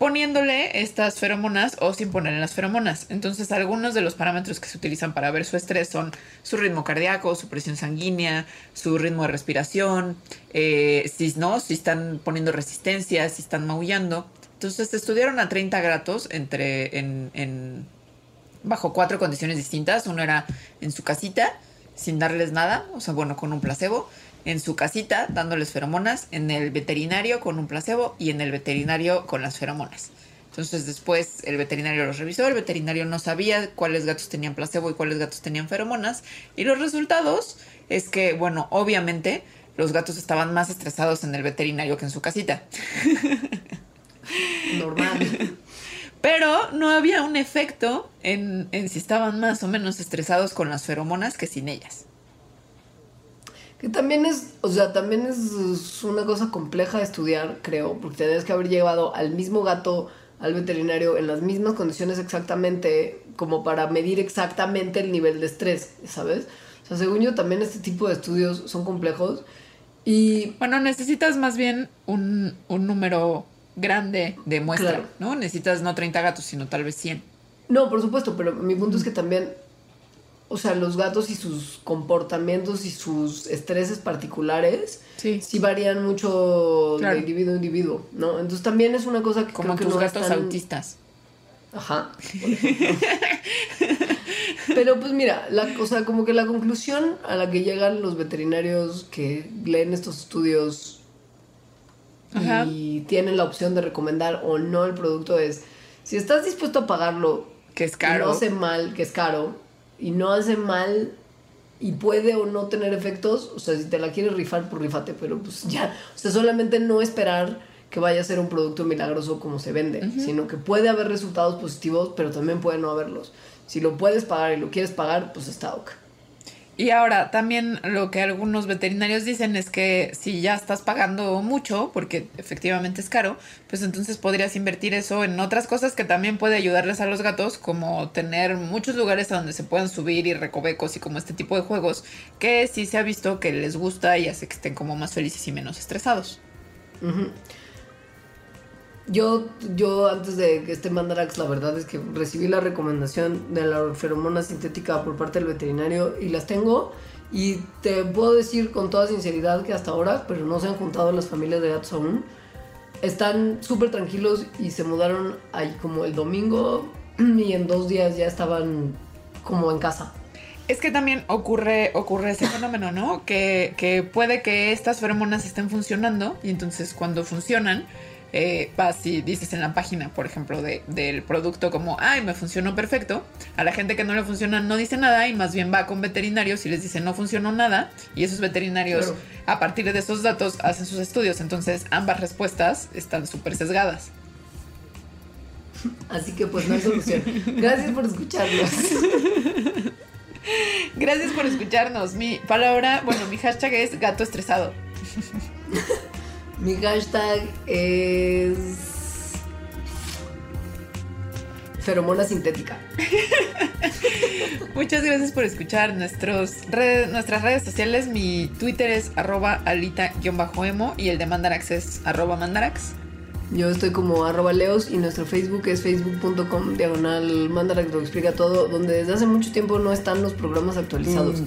poniéndole estas feromonas o sin ponerle las feromonas. Entonces, algunos de los parámetros que se utilizan para ver su estrés son su ritmo cardíaco, su presión sanguínea, su ritmo de respiración, eh, si no, si están poniendo resistencia, si están maullando. Entonces, estudiaron a 30 gatos entre, en, en- bajo cuatro condiciones distintas. Uno era en su casita, sin darles nada, o sea, bueno, con un placebo. En su casita, dándoles feromonas. En el veterinario con un placebo. Y en el veterinario con las feromonas. Entonces después el veterinario los revisó, el veterinario no sabía cuáles gatos tenían placebo y cuáles gatos tenían feromonas. Y los resultados es que, bueno, obviamente los gatos estaban más estresados en el veterinario que en su casita. <laughs> Normal. Pero no había un efecto en, en si estaban más o menos estresados con las feromonas que sin ellas. Que también es, o sea, también es, una cosa compleja de estudiar, creo, porque tendrías que haber llevado al mismo gato al veterinario en las mismas condiciones exactamente, como para medir exactamente el nivel de estrés, ¿sabes? O sea, según yo, también este tipo de estudios son complejos y Bueno, necesitas más bien un, un número grande de muestra, Claro. ¿no? Necesitas no 30 gatos, sino tal vez 100. No, por supuesto, pero mi punto es que también, o sea, los gatos y sus comportamientos y sus estreses particulares Sí. sí varían mucho Claro. de individuo a individuo, ¿no? Entonces también es una cosa que Como creo que tus no gatos autistas. Ajá. Pero pues mira, la, o sea, como que la conclusión a la que llegan los veterinarios que leen estos estudios Ajá. y tienen la opción de recomendar o no el producto es, si estás dispuesto a pagarlo, Que es caro. no hace mal, que es caro, y no hace mal y puede o no tener efectos, o sea, si te la quieres rifar, pues rifate, pero pues ya, o sea, solamente no esperar que vaya a ser un producto milagroso como se vende, sino que puede haber resultados positivos, pero también puede no haberlos. Si lo puedes pagar y lo quieres pagar, pues está ok. Y ahora también lo que algunos veterinarios dicen es que si ya estás pagando mucho, porque efectivamente es caro, pues entonces podrías invertir eso en otras cosas que también puede ayudarles a los gatos, como tener muchos lugares a donde se puedan subir y recovecos y como este tipo de juegos, que sí se ha visto que les gusta y hace que estén como más felices y menos estresados. Yo, yo antes de que este Mandarax, la verdad es que recibí la recomendación de la feromona sintética por parte del veterinario y las tengo. Y te puedo decir con toda sinceridad que hasta ahora, pero no se han juntado las familias de gatos aún, están súper tranquilos y se mudaron ahí como el domingo y en dos días ya estaban como en casa. Es que también ocurre, ocurre ese fenómeno, ¿no? Que, que puede que estas feromonas estén funcionando y entonces cuando funcionan, eh, vas y dices en la página, por ejemplo, de- del producto como, ay, me funcionó perfecto. A la gente que no le funciona no dice nada y más bien va con veterinarios y les dice no funcionó nada y esos veterinarios Claro. a partir de esos datos hacen sus estudios. Entonces ambas respuestas están súper sesgadas. Así que pues no hay solución. Gracias por escucharnos. <laughs> Gracias por escucharnos. Mi palabra, bueno, mi hashtag es gato estresado. <laughs> Mi hashtag es feromona sintética. <laughs> Muchas gracias por escuchar nuestros red- nuestras redes sociales. Mi Twitter es arroba alita-emo y el de Mandarax es arroba mandarax. Yo estoy como arroba leos y nuestro Facebook es facebook.com diagonal mandarax lo explica todo, donde desde hace mucho tiempo no están los programas actualizados.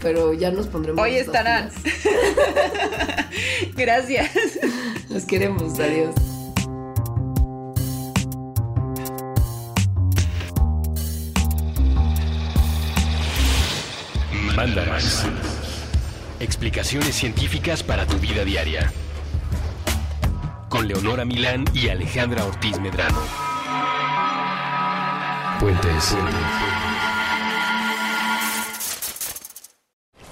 Pero ya nos pondremos. Hoy estarán. <laughs> Gracias. Los queremos, adiós. Mandarax. Explicaciones científicas para tu vida diaria. Con Leonora Milán y Alejandra Ortiz Medrano. Puentes.